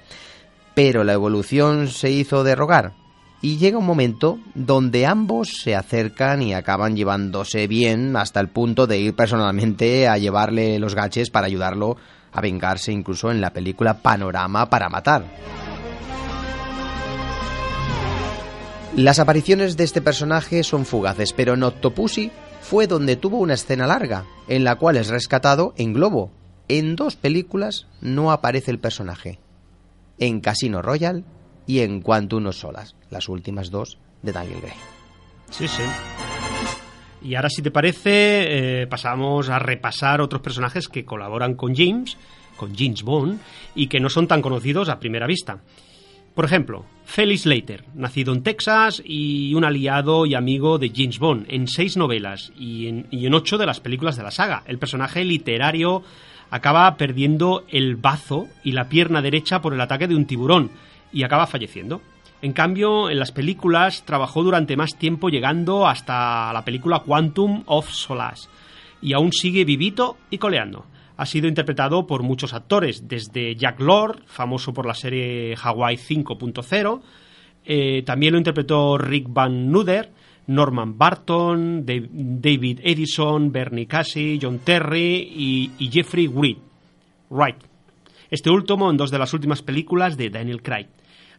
Pero la evolución se hizo de rogar y llega un momento donde ambos se acercan y acaban llevándose bien hasta el punto de ir personalmente a llevarle los gaches para ayudarlo a vengarse incluso en la película Panorama para matar. Las apariciones de este personaje son fugaces, pero en Octopussy fue donde tuvo una escena larga, en la cual es rescatado en globo. En dos películas no aparece el personaje. En Casino Royale y en Quantum of Solas, las últimas dos de Daniel Gray. Sí, sí. Y ahora, si te parece, eh, pasamos a repasar otros personajes que colaboran con James, con James Bond, y que no son tan conocidos a primera vista. Por ejemplo, Felix Slater, nacido en Texas y un aliado y amigo de James Bond en seis novelas y en, y en ocho de las películas de la saga. El personaje literario acaba perdiendo el bazo y la pierna derecha por el ataque de un tiburón y acaba falleciendo. En cambio, en las películas trabajó durante más tiempo llegando hasta la película Quantum of Solace y aún sigue vivito y coleando. Ha sido interpretado por muchos actores, desde Jack Lord, famoso por la serie Hawaii 5.0, eh, también lo interpretó Rick Van Nuder, Norman Barton, David Edison, Bernie Casey, John Terry y, y Jeffrey. Wright. Este último en dos de las últimas películas de Daniel Craig,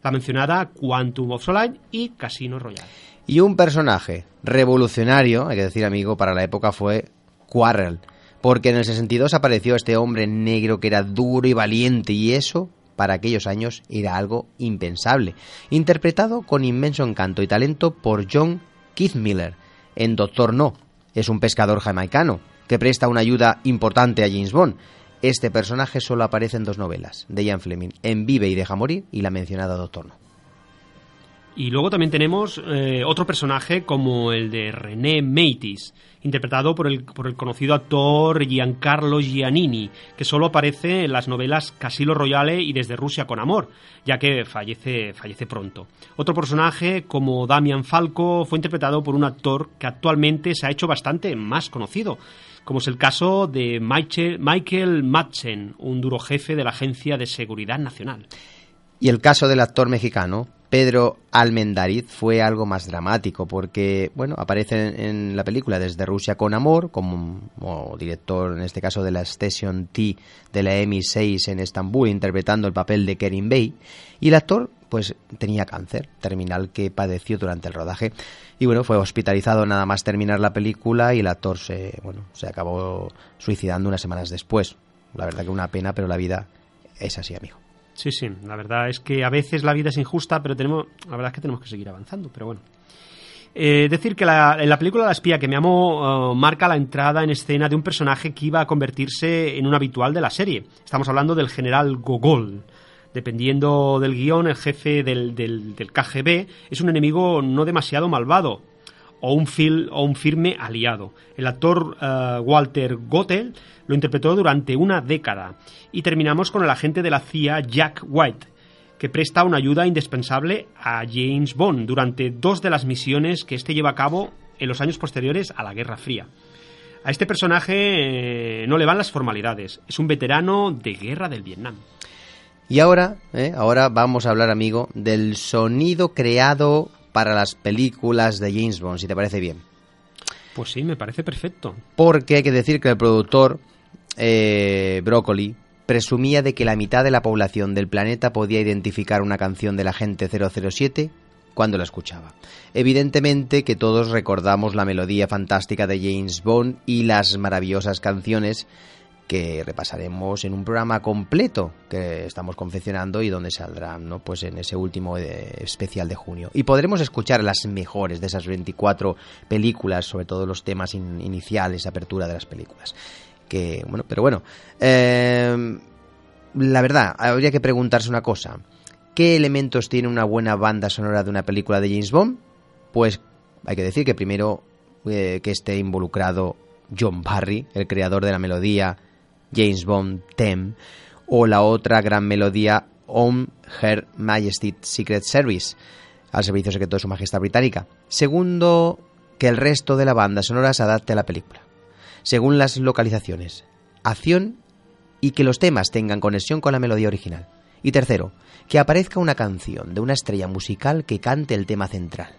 la mencionada Quantum of Solace y Casino Royale. Y un personaje revolucionario, hay que decir amigo, para la época fue Quarrel, porque en el 62 apareció este hombre negro que era duro y valiente y eso para aquellos años era algo impensable, interpretado con inmenso encanto y talento por John Keith Miller en Doctor No. Es un pescador jamaicano que presta una ayuda importante a James Bond. Este personaje solo aparece en dos novelas, de Ian Fleming, en Vive y deja morir y la mencionada Doctor No. Y luego también tenemos eh, otro personaje como el de René Meitis, interpretado por el, por el conocido actor Giancarlo Giannini, que solo aparece en las novelas Casino Royale y Desde Rusia con Amor, ya que fallece, fallece pronto. Otro personaje como Damian Falco fue interpretado por un actor que actualmente se ha hecho bastante más conocido, como es el caso de Michael, Michael Madsen, un duro jefe de la Agencia de Seguridad Nacional. Y el caso del actor mexicano, Pedro Almendariz, fue algo más dramático porque, bueno, aparece en, la película Desde Rusia con Amor, como, como director, en este caso, de la Station T de la MI6 en Estambul, interpretando el papel de Kerim Bey. Y el actor, pues, tenía cáncer terminal que padeció durante el rodaje. Y bueno, fue hospitalizado nada más terminar la película y el actor se, bueno, se acabó suicidando unas semanas después. La verdad que una pena, pero la vida es así, amigo. Sí, sí, la verdad es que a veces la vida es injusta, pero tenemos, la verdad es que tenemos que seguir avanzando, pero bueno. Eh, decir que la- en la película La espía que me amo eh, marca la entrada en escena de un personaje que iba a convertirse en un habitual de la serie. Estamos hablando del general Gogol. Dependiendo del guion, el jefe del, del- KGB es un enemigo no demasiado malvado o un, o un firme aliado. El actor eh, Walter Gottel lo interpretó durante una década. Y terminamos con el agente de la CIA Jack White, que presta una ayuda indispensable a James Bond durante dos de las misiones que éste lleva a cabo en los años posteriores a la Guerra Fría. A este personaje eh, no le van las formalidades. Es un veterano de guerra del Vietnam. Y ahora, ¿eh? ahora vamos a hablar, amigo, del sonido creado para las películas de James Bond, si te parece bien. Pues sí, me parece perfecto. Porque hay que decir que el productor eh, Broccoli presumía de que la mitad de la población del planeta podía identificar una canción del agente 007 cuando la escuchaba. Evidentemente que todos recordamos la melodía fantástica de James Bond y las maravillosas canciones que repasaremos en un programa completo que estamos confeccionando y donde saldrán ¿no? pues en ese último eh, especial de junio. Y podremos escuchar las mejores de esas 24 películas, sobre todo los temas in- iniciales, apertura de las películas. que bueno, pero bueno. Eh, la verdad, habría que preguntarse una cosa. ¿Qué elementos tiene una buena banda sonora de una película de James Bond? Pues hay que decir que primero eh, que esté involucrado John Barry, el creador de la melodía James Bond Theme, o la otra gran melodía On Her Majesty's Secret Service, al servicio secreto de su majestad británica. Segundo, que el resto de la banda sonora se adapte a la película, según las localizaciones, acción y que los temas tengan conexión con la melodía original. Y tercero, que aparezca una canción de una estrella musical que cante el tema central.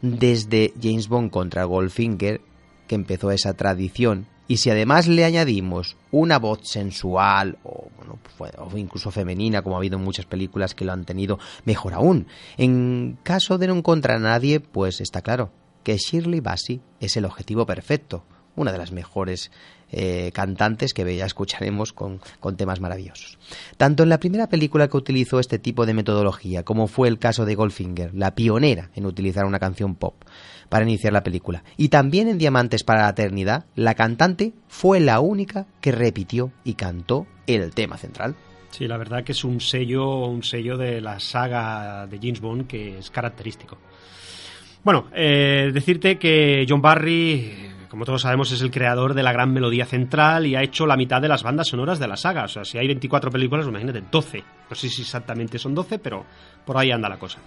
Desde James Bond contra Goldfinger, que empezó esa tradición, y si además le añadimos una voz sensual o, bueno, pues, o incluso femenina, como ha habido en muchas películas que lo han tenido, mejor aún. En caso de no encontrar a nadie, pues está claro que Shirley Bassey es el objetivo perfecto, una de las mejores eh, cantantes que ya escucharemos con, con, temas maravillosos. Tanto en la primera película que utilizó este tipo de metodología, como fue el caso de Goldfinger, la pionera en utilizar una canción pop para iniciar la película, y también en Diamantes para la Eternidad, la cantante fue la única que repitió y cantó el tema central. Sí, la verdad que es un sello, un sello de la saga de James Bond que es característico. Bueno, eh, decirte que John Barry como todos sabemos, es el creador de la gran melodía central y ha hecho la mitad de las bandas sonoras de la saga. O sea, si hay 24 películas, imagínate, 12. No sé si exactamente son 12, pero por ahí anda la cosa.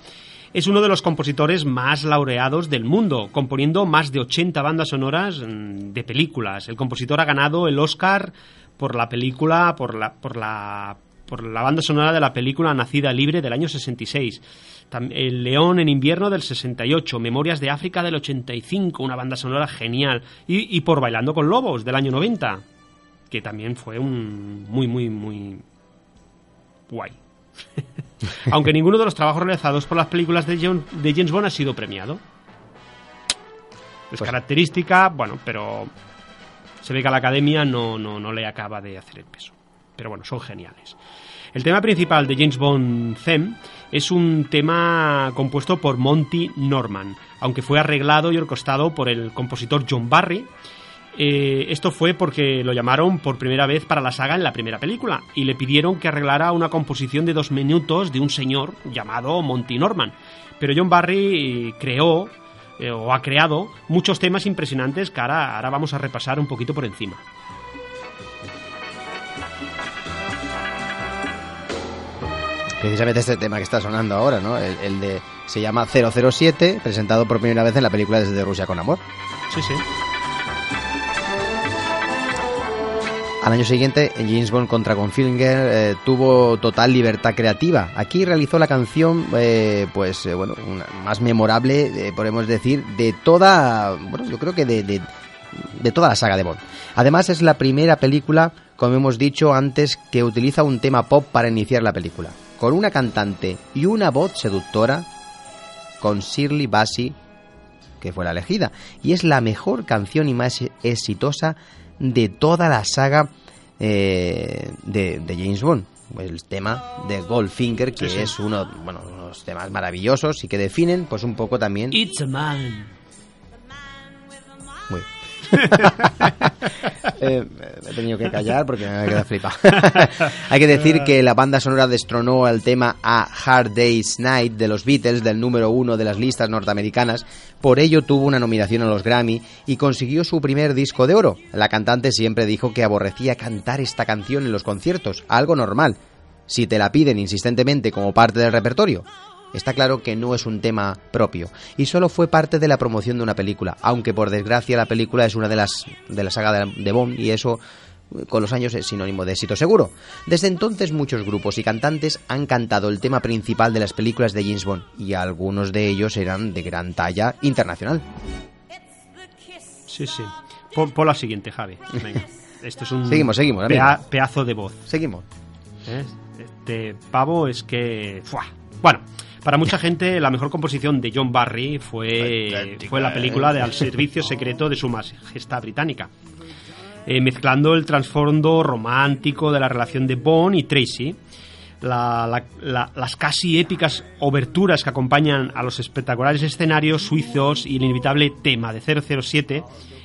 Es uno de los compositores más laureados del mundo, componiendo más de 80 bandas sonoras mm, de películas. El compositor ha ganado el Oscar por la película, por la, por la, por la banda sonora de la película Nacida Libre del año 66 el León en invierno del 68, Memorias de África del 85, una banda sonora genial. Y, por Bailando con Lobos del año 90, que también fue un muy, muy, muy guay. Aunque ninguno de los trabajos realizados por las películas de, de James Bond ha sido premiado. Es pues característica, bueno, pero se ve que a la academia no, no, no le acaba de hacer el peso. Pero bueno, son geniales. El tema principal de James Bond Theme es un tema compuesto por Monty Norman, aunque fue arreglado y orquestado por el compositor John Barry. Eh, esto fue porque lo llamaron por primera vez para la saga en la primera película y le pidieron que arreglara una composición de dos minutos de un señor llamado Monty Norman. Pero John Barry creó eh, o ha creado muchos temas impresionantes que ahora vamos a repasar un poquito por encima. Precisamente este tema que está sonando ahora, ¿no? El, de se llama 007, presentado por primera vez en la película Desde Rusia con Amor. Sí, sí. Al año siguiente, en James Bond contra Gonfinger eh, tuvo total libertad creativa. Aquí realizó la canción, eh, pues eh, bueno, más memorable, podemos decir, de toda, bueno, yo creo que de, de, de toda la saga de Bond. Además, es la primera película, como hemos dicho antes, que utiliza un tema pop para iniciar la película con una cantante y una voz seductora, con Shirley Bassey, que fue la elegida. Y es la mejor canción y más exitosa de toda la saga eh, de, James Bond. El tema de Goldfinger, que es uno bueno, de los temas maravillosos y que definen pues un poco también... It's a man. Eh, he tenido que callar porque me he quedado flipado. Hay que decir que la banda sonora destronó al tema A Hard Day's Night de los Beatles, del número uno de las listas norteamericanas. Por ello tuvo una nominación a los Grammy y consiguió su primer disco de oro. La cantante siempre dijo que aborrecía cantar esta canción en los conciertos, algo normal si te la piden insistentemente como parte del repertorio. Está claro que no es un tema propio y solo fue parte de la promoción de una película, aunque por desgracia la película es una de las de la saga de Bond y eso con los años es sinónimo de éxito seguro. Desde entonces muchos grupos y cantantes han cantado el tema principal de las películas de James Bond y algunos de ellos eran de gran talla internacional. Sí, sí. Por, la siguiente, Javi. Venga. Esto es un seguimos, seguimos, pedazo de voz. Seguimos. Este pavo es que... Bueno, para mucha gente, la mejor composición de John Barry fue, fue la película de Al Servicio Secreto de Su Majestad Británica. Eh, mezclando el trasfondo romántico de la relación de Bond y Tracy, las casi épicas oberturas que acompañan a los espectaculares escenarios suizos y el inevitable tema de 007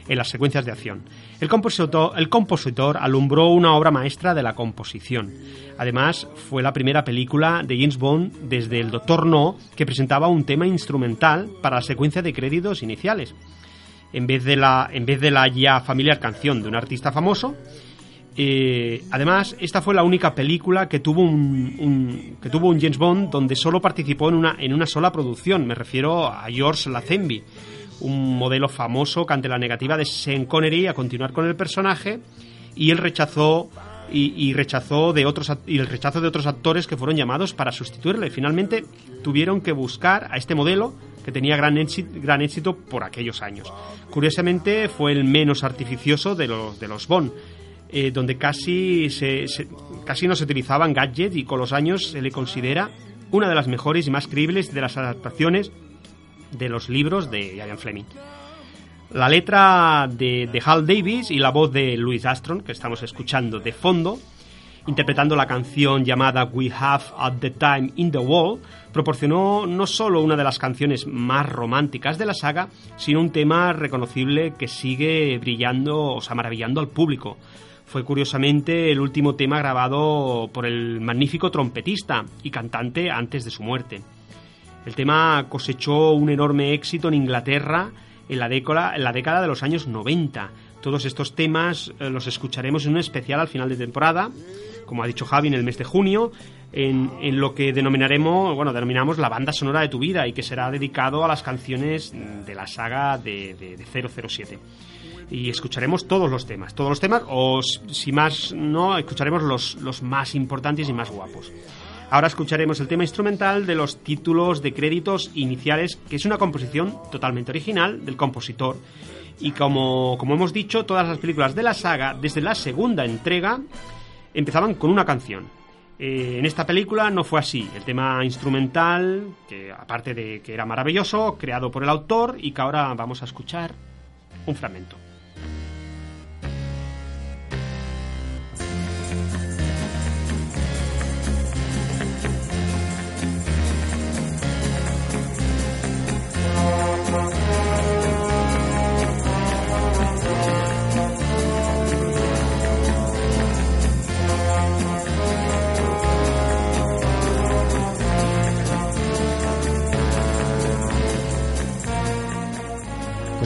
en las secuencias de acción. El compositor, alumbró una obra maestra de la composición. Además, fue la primera película de James Bond desde El Doctor No que presentaba un tema instrumental para la secuencia de créditos iniciales. En vez de la, en vez de la ya familiar canción de un artista famoso, eh, además, esta fue la única película que tuvo un, que tuvo un James Bond donde solo participó en una, en una sola producción. Me refiero a George Lazenby, un modelo famoso que ante la negativa de Sean Connery a continuar con el personaje y él rechazó y, rechazó de otros y el rechazo de otros actores que fueron llamados para sustituirle. Finalmente tuvieron que buscar a este modelo que tenía gran éxito, gran éxito por aquellos años. Curiosamente fue el menos artificioso de los de los Bond eh, donde casi, se, casi no se utilizaban gadgets y con los años se le considera una de las mejores y más creíbles de las adaptaciones de los libros de Ian Fleming. La letra de, Hal Davis y la voz de Louis Astron, que estamos escuchando de fondo, interpretando la canción llamada We Have at the Time in the Wall, proporcionó no solo una de las canciones más románticas de la saga, sino un tema reconocible que sigue brillando, o sea, maravillando al público fue curiosamente el último tema grabado por el magnífico trompetista y cantante antes de su muerte. El tema cosechó un enorme éxito en Inglaterra en la, década, en la década de los años 90. Todos estos temas eh, los escucharemos en un especial al final de temporada, como ha dicho Javi, en el mes de junio, en, lo que denominaremos, bueno, denominamos la banda sonora de tu vida y que será dedicado a las canciones de la saga de, de 007 y escucharemos todos los temas, todos los temas, o si más no, escucharemos los más importantes y más guapos. Ahora escucharemos el tema instrumental de los títulos de créditos iniciales, que es una composición totalmente original del compositor. Y como, como hemos dicho, todas las películas de la saga, desde la segunda entrega, empezaban con una canción. Eh, en esta película no fue así. El tema instrumental, que aparte de que era maravilloso, creado por el autor y que ahora vamos a escuchar un fragmento.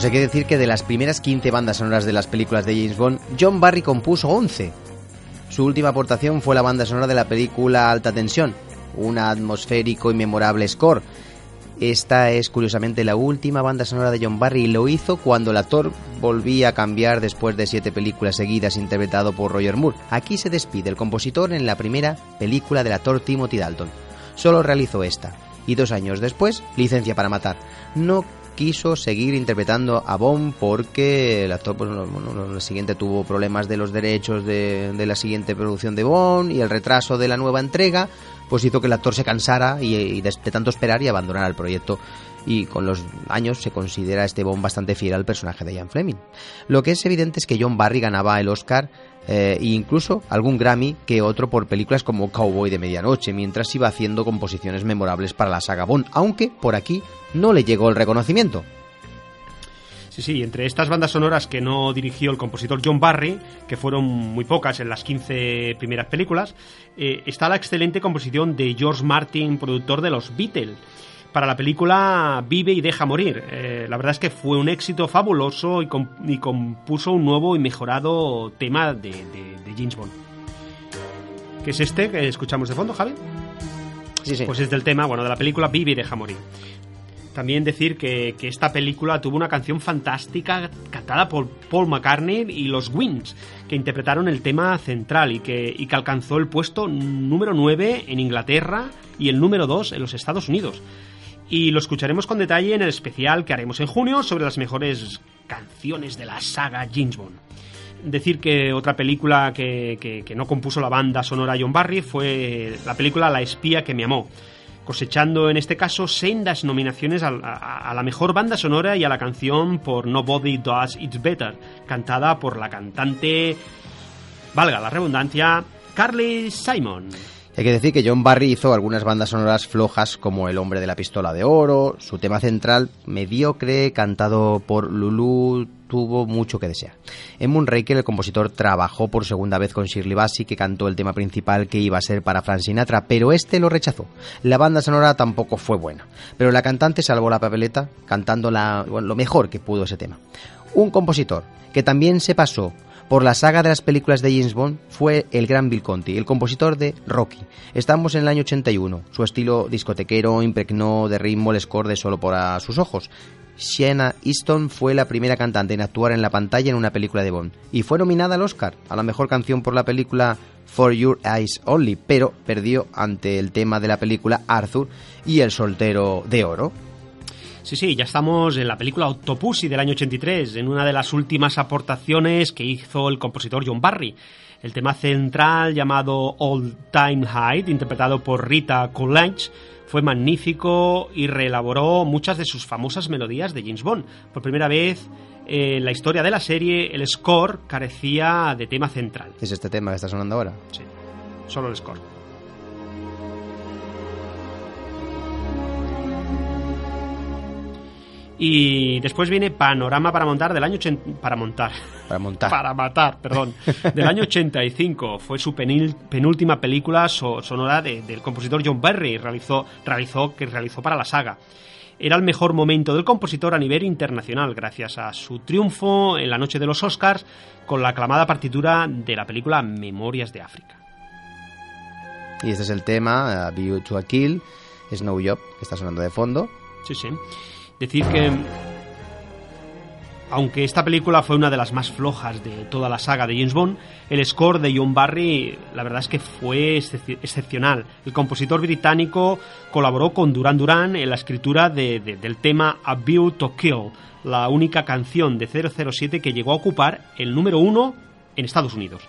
Pues hay que decir que de las primeras 15 bandas sonoras de las películas de James Bond, John Barry compuso 11. Su última aportación fue la banda sonora de la película Alta Tensión, un atmosférico y memorable score. Esta es curiosamente la última banda sonora de John Barry y lo hizo cuando el actor volvía a cambiar después de siete películas seguidas interpretado por Roger Moore. Aquí se despide el compositor en la primera película del actor Timothy Dalton. Solo realizó esta y dos años después licencia para matar. No quiso seguir interpretando a Bond porque el actor pues bueno, el siguiente tuvo problemas de los derechos de, la siguiente producción de Bond y el retraso de la nueva entrega pues hizo que el actor se cansara y, de, tanto esperar y abandonara el proyecto y con los años se considera este Bond bastante fiel al personaje de Ian Fleming. Lo que es evidente es que John Barry ganaba el Oscar eh, e incluso algún Grammy que otro por películas como Cowboy de Medianoche, mientras iba haciendo composiciones memorables para la saga Bond, aunque por aquí no le llegó el reconocimiento. Sí, sí, entre estas bandas sonoras que no dirigió el compositor John Barry, que fueron muy pocas en las 15 primeras películas, eh, está la excelente composición de George Martin, productor de los Beatles para la película Vive y deja morir. Eh, la verdad es que fue un éxito fabuloso y, compuso un nuevo y mejorado tema de, James Bond. ¿Qué es este que escuchamos de fondo, Javi? Sí, sí. Pues es del tema, bueno, de la película Vive y deja morir. También decir que, esta película tuvo una canción fantástica cantada por Paul McCartney y los Wings, que interpretaron el tema central y que, y que alcanzó el puesto número 9 en Inglaterra y el número 2 en los Estados Unidos y lo escucharemos con detalle en el especial que haremos en junio sobre las mejores canciones de la saga James Bond. Decir que otra película que, no compuso la banda sonora John Barry fue la película La espía que me amó, cosechando en este caso sendas nominaciones a, a, la mejor banda sonora y a la canción por Nobody Does It Better, cantada por la cantante, valga la redundancia, Carly Simon. Hay que decir que John Barry hizo algunas bandas sonoras flojas como El hombre de la pistola de oro, su tema central, mediocre, cantado por Lulu, tuvo mucho que desear. En Moonraker el compositor trabajó por segunda vez con Shirley Bassey que cantó el tema principal que iba a ser para Frank Sinatra, pero este lo rechazó. La banda sonora tampoco fue buena, pero la cantante salvó la papeleta cantando la, lo mejor que pudo ese tema. Un compositor que también se pasó por la saga de las películas de James Bond fue el gran Bill Conti, el compositor de Rocky. Estamos en el año 81. Su estilo discotequero impregnó de ritmo el score Solo por a sus ojos. Sienna Easton fue la primera cantante en actuar en la pantalla en una película de Bond y fue nominada al Oscar a la mejor canción por la película For Your Eyes Only, pero perdió ante el tema de la película Arthur y El soltero de oro. Sí, sí, ya estamos en la película Octopussy del año 83, en una de las últimas aportaciones que hizo el compositor John Barry. El tema central llamado All Time High, interpretado por Rita Coolidge, fue magnífico y reelaboró muchas de sus famosas melodías de James Bond. Por primera vez en la historia de la serie, el score carecía de tema central. ¿Es este tema que está sonando ahora? Sí, solo el score. Y después viene Panorama para montar del año 80, para montar. Para montar. para matar, perdón. Del año 85. Fue su penil, penúltima película so, sonora de, del compositor John Barry realizó, realizó, que realizó para la saga. Era el mejor momento del compositor a nivel internacional, gracias a su triunfo en la noche de los Oscars con la aclamada partitura de la película Memorias de África. Y este es el tema, uh, View to a Kill, Snow Job, que está sonando de fondo. Sí, sí. Decir que, aunque esta película fue una de las más flojas de toda la saga de James Bond, el score de John Barry, la verdad es que fue excep excepcional. El compositor británico colaboró con Duran Duran en la escritura de, de, del tema A View to Kill, la única canción de 007 que llegó a ocupar el número uno en Estados Unidos.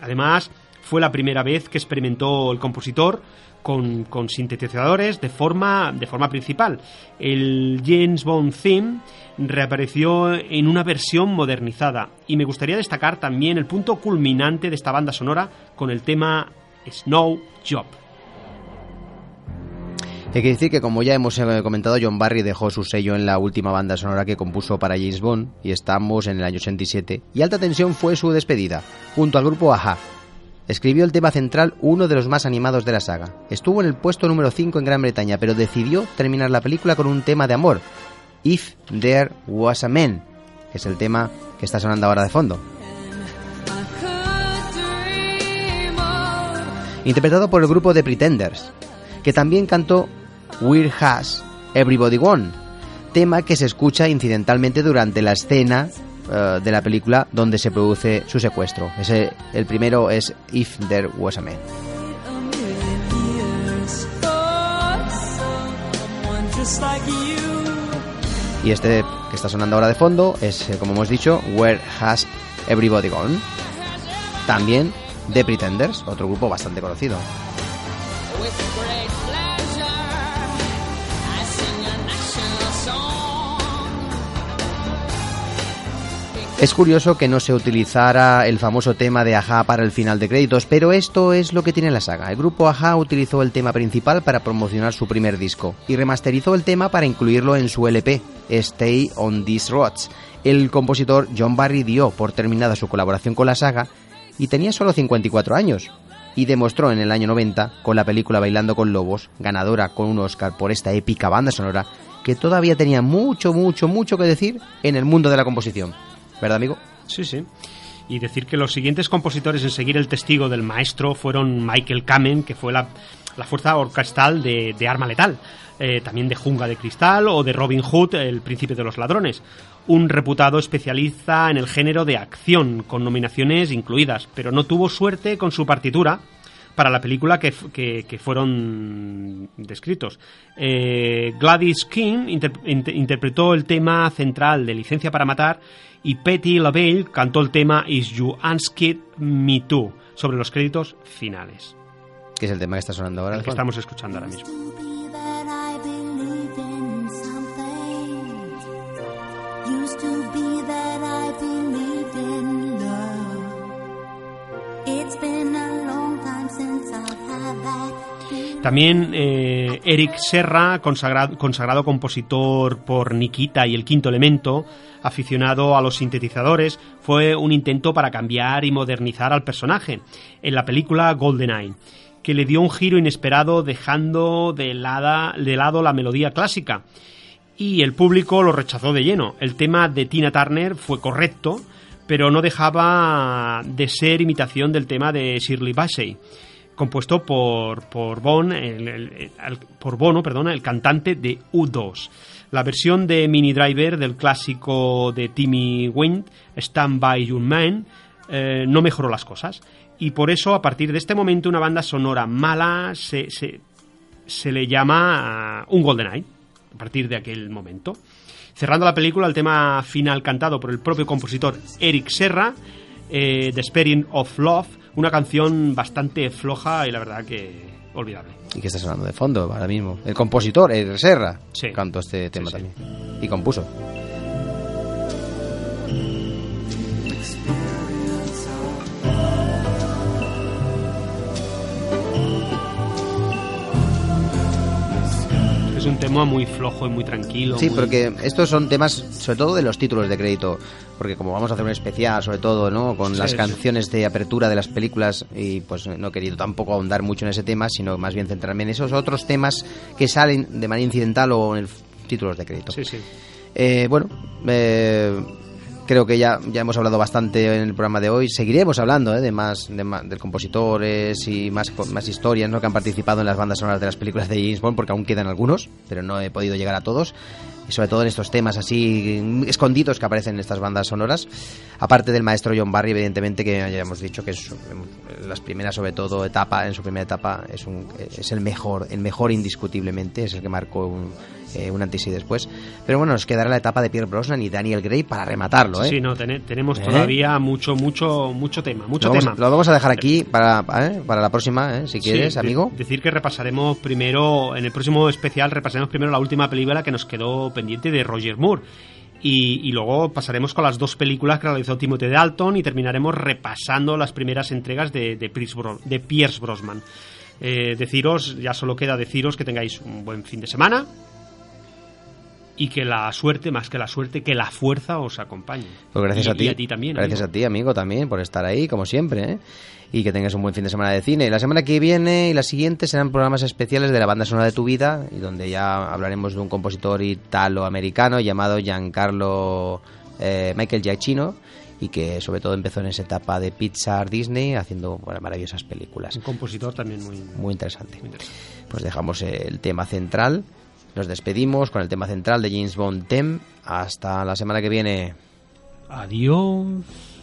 Además, fue la primera vez que experimentó el compositor con, sintetizadores de forma, de forma principal. El James Bond Theme reapareció en una versión modernizada y me gustaría destacar también el punto culminante de esta banda sonora con el tema Snow Job. Hay que decir que, como ya hemos comentado, John Barry dejó su sello en la última banda sonora que compuso para James Bond y estamos en el año 87 y Alta Tensión fue su despedida, junto al grupo Aja, escribió el tema central, uno de los más animados de la saga. Estuvo en el puesto número 5 en Gran Bretaña, pero decidió terminar la película con un tema de amor, If There Was a Man, que es el tema que está sonando ahora de fondo. Interpretado por el grupo The Pretenders, que también cantó Where Has Everybody Gone, tema que se escucha incidentalmente durante la escena uh, de la película donde se produce su secuestro. Ese, el primero es If There Was a Man. Y este que está sonando ahora de fondo es, eh, como hemos dicho, Where Has Everybody Gone. También The Pretenders, otro grupo bastante conocido. Es curioso que no se utilizara el famoso tema de Aja para el final de créditos, pero esto es lo que tiene la saga. El grupo Aja utilizó el tema principal para promocionar su primer disco y remasterizó el tema para incluirlo en su LP, Stay on These Roads. El compositor John Barry dio por terminada su colaboración con la saga y tenía solo 54 años. Y demostró en el año 90, con la película Bailando con Lobos, ganadora con un Oscar por esta épica banda sonora, que todavía tenía mucho, mucho, mucho que decir en el mundo de la composición. ¿Verdad, amigo? Sí, sí. Y decir que los siguientes compositores en seguir el testigo del maestro fueron Michael Kamen, que fue la, la fuerza orquestal de, de Arma Letal, eh, también de Junga de Cristal o de Robin Hood, el príncipe de los ladrones. Un reputado especialista en el género de acción, con nominaciones incluidas, pero no tuvo suerte con su partitura, para la película que, que, fueron descritos. Eh, Gladys King inter, inter, interpretó el tema central de Licencia para Matar y Petty LaBelle cantó el tema Is You Unskid Me Too sobre los créditos finales. Que es el tema que está sonando ahora. El que estamos escuchando ahora mismo. It's been a long time since I've had that También eh, Eric Serra, consagrado, consagrado compositor por Nikita y el Quinto Elemento, aficionado a los sintetizadores, fue un intento para cambiar y modernizar al personaje en la película GoldenEye, que le dio un giro inesperado dejando de, lado la melodía clásica. Y el público lo rechazó de lleno. El tema de Tina Turner fue correcto, pero no dejaba de ser imitación del tema de Shirley Bassey compuesto por, por, Bon, por Bono, perdona, el cantante de U2. La versión de Mini Driver del clásico de Timmy Wind, Stand By Your Man, eh, no mejoró las cosas. Y por eso, a partir de este momento, una banda sonora mala se, se, se le llama uh, un GoldenEye, a partir de aquel momento. Cerrando la película, el tema final cantado por el propio compositor Eric Serra, eh, The Spirit of Love, una canción bastante floja y la verdad que olvidable. ¿Y qué está sonando de fondo ahora mismo? El compositor, el Serra, Sí. cantó este tema sí. también. Y compuso. Tema muy flojo y muy tranquilo. Sí, muy- porque estos son temas, sobre todo de los títulos de crédito, porque como vamos a hacer un especial, sobre todo, ¿no? Con Sí, las sí. canciones de apertura de las películas, y pues no he querido tampoco ahondar mucho en ese tema, sino más bien centrarme en esos otros temas que salen de manera incidental o en el títulos de crédito. Sí, sí. Eh, bueno, eh, creo que ya, ya hemos hablado bastante en el programa de hoy. Seguiremos hablando eh, de más de, ma- de compositores y más, más historias ¿no? que han participado en las bandas sonoras de las películas de James Bond, porque aún quedan algunos, pero no he podido llegar a todos. Y sobre todo en estos temas así escondidos que aparecen en estas bandas sonoras. Aparte del maestro John Barry, evidentemente, que ya hemos dicho que es las primeras, sobre todo, etapa, en su primera etapa, es, un, es el mejor, el mejor indiscutiblemente, es el que marcó un, eh, un antes y después. Pero bueno, nos quedará la etapa de Pierre Brosnan y Daniel Gray para rematarlo, ¿eh? Sí, no, tene- tenemos ¿Eh? todavía mucho, mucho, mucho tema, mucho lo, vamos, tema. lo vamos a dejar aquí para, ¿eh? para la próxima, ¿eh? si quieres, Sí, amigo. decir que repasaremos primero, en el próximo especial, repasaremos primero la última película que nos quedó pendiente de Roger Moore. Y, y luego pasaremos con las dos películas que realizó Timothy Dalton y terminaremos repasando las primeras entregas de, de, Pierce, Bro- de Pierce Brosnan. Eh, deciros, ya solo queda deciros que tengáis un buen fin de semana y que la suerte, más que la suerte, que la fuerza os acompañe. Pues gracias Y- a ti. Y a ti también. Gracias amigo. a ti, amigo, también, por estar ahí, como siempre, ¿eh? Y que tengas un buen fin de semana de cine. La semana que viene y la siguiente serán programas especiales de la banda sonora de tu vida, y donde ya hablaremos de un compositor italo-americano llamado Giancarlo eh, Michael Giacchino, y que sobre todo empezó en esa etapa de Pixar Disney haciendo bueno, maravillosas películas. Un compositor también muy, Muy interesante. muy interesante. Pues dejamos el tema central. Nos despedimos con el tema central de James Bond Tem. Hasta la semana que viene. Adiós.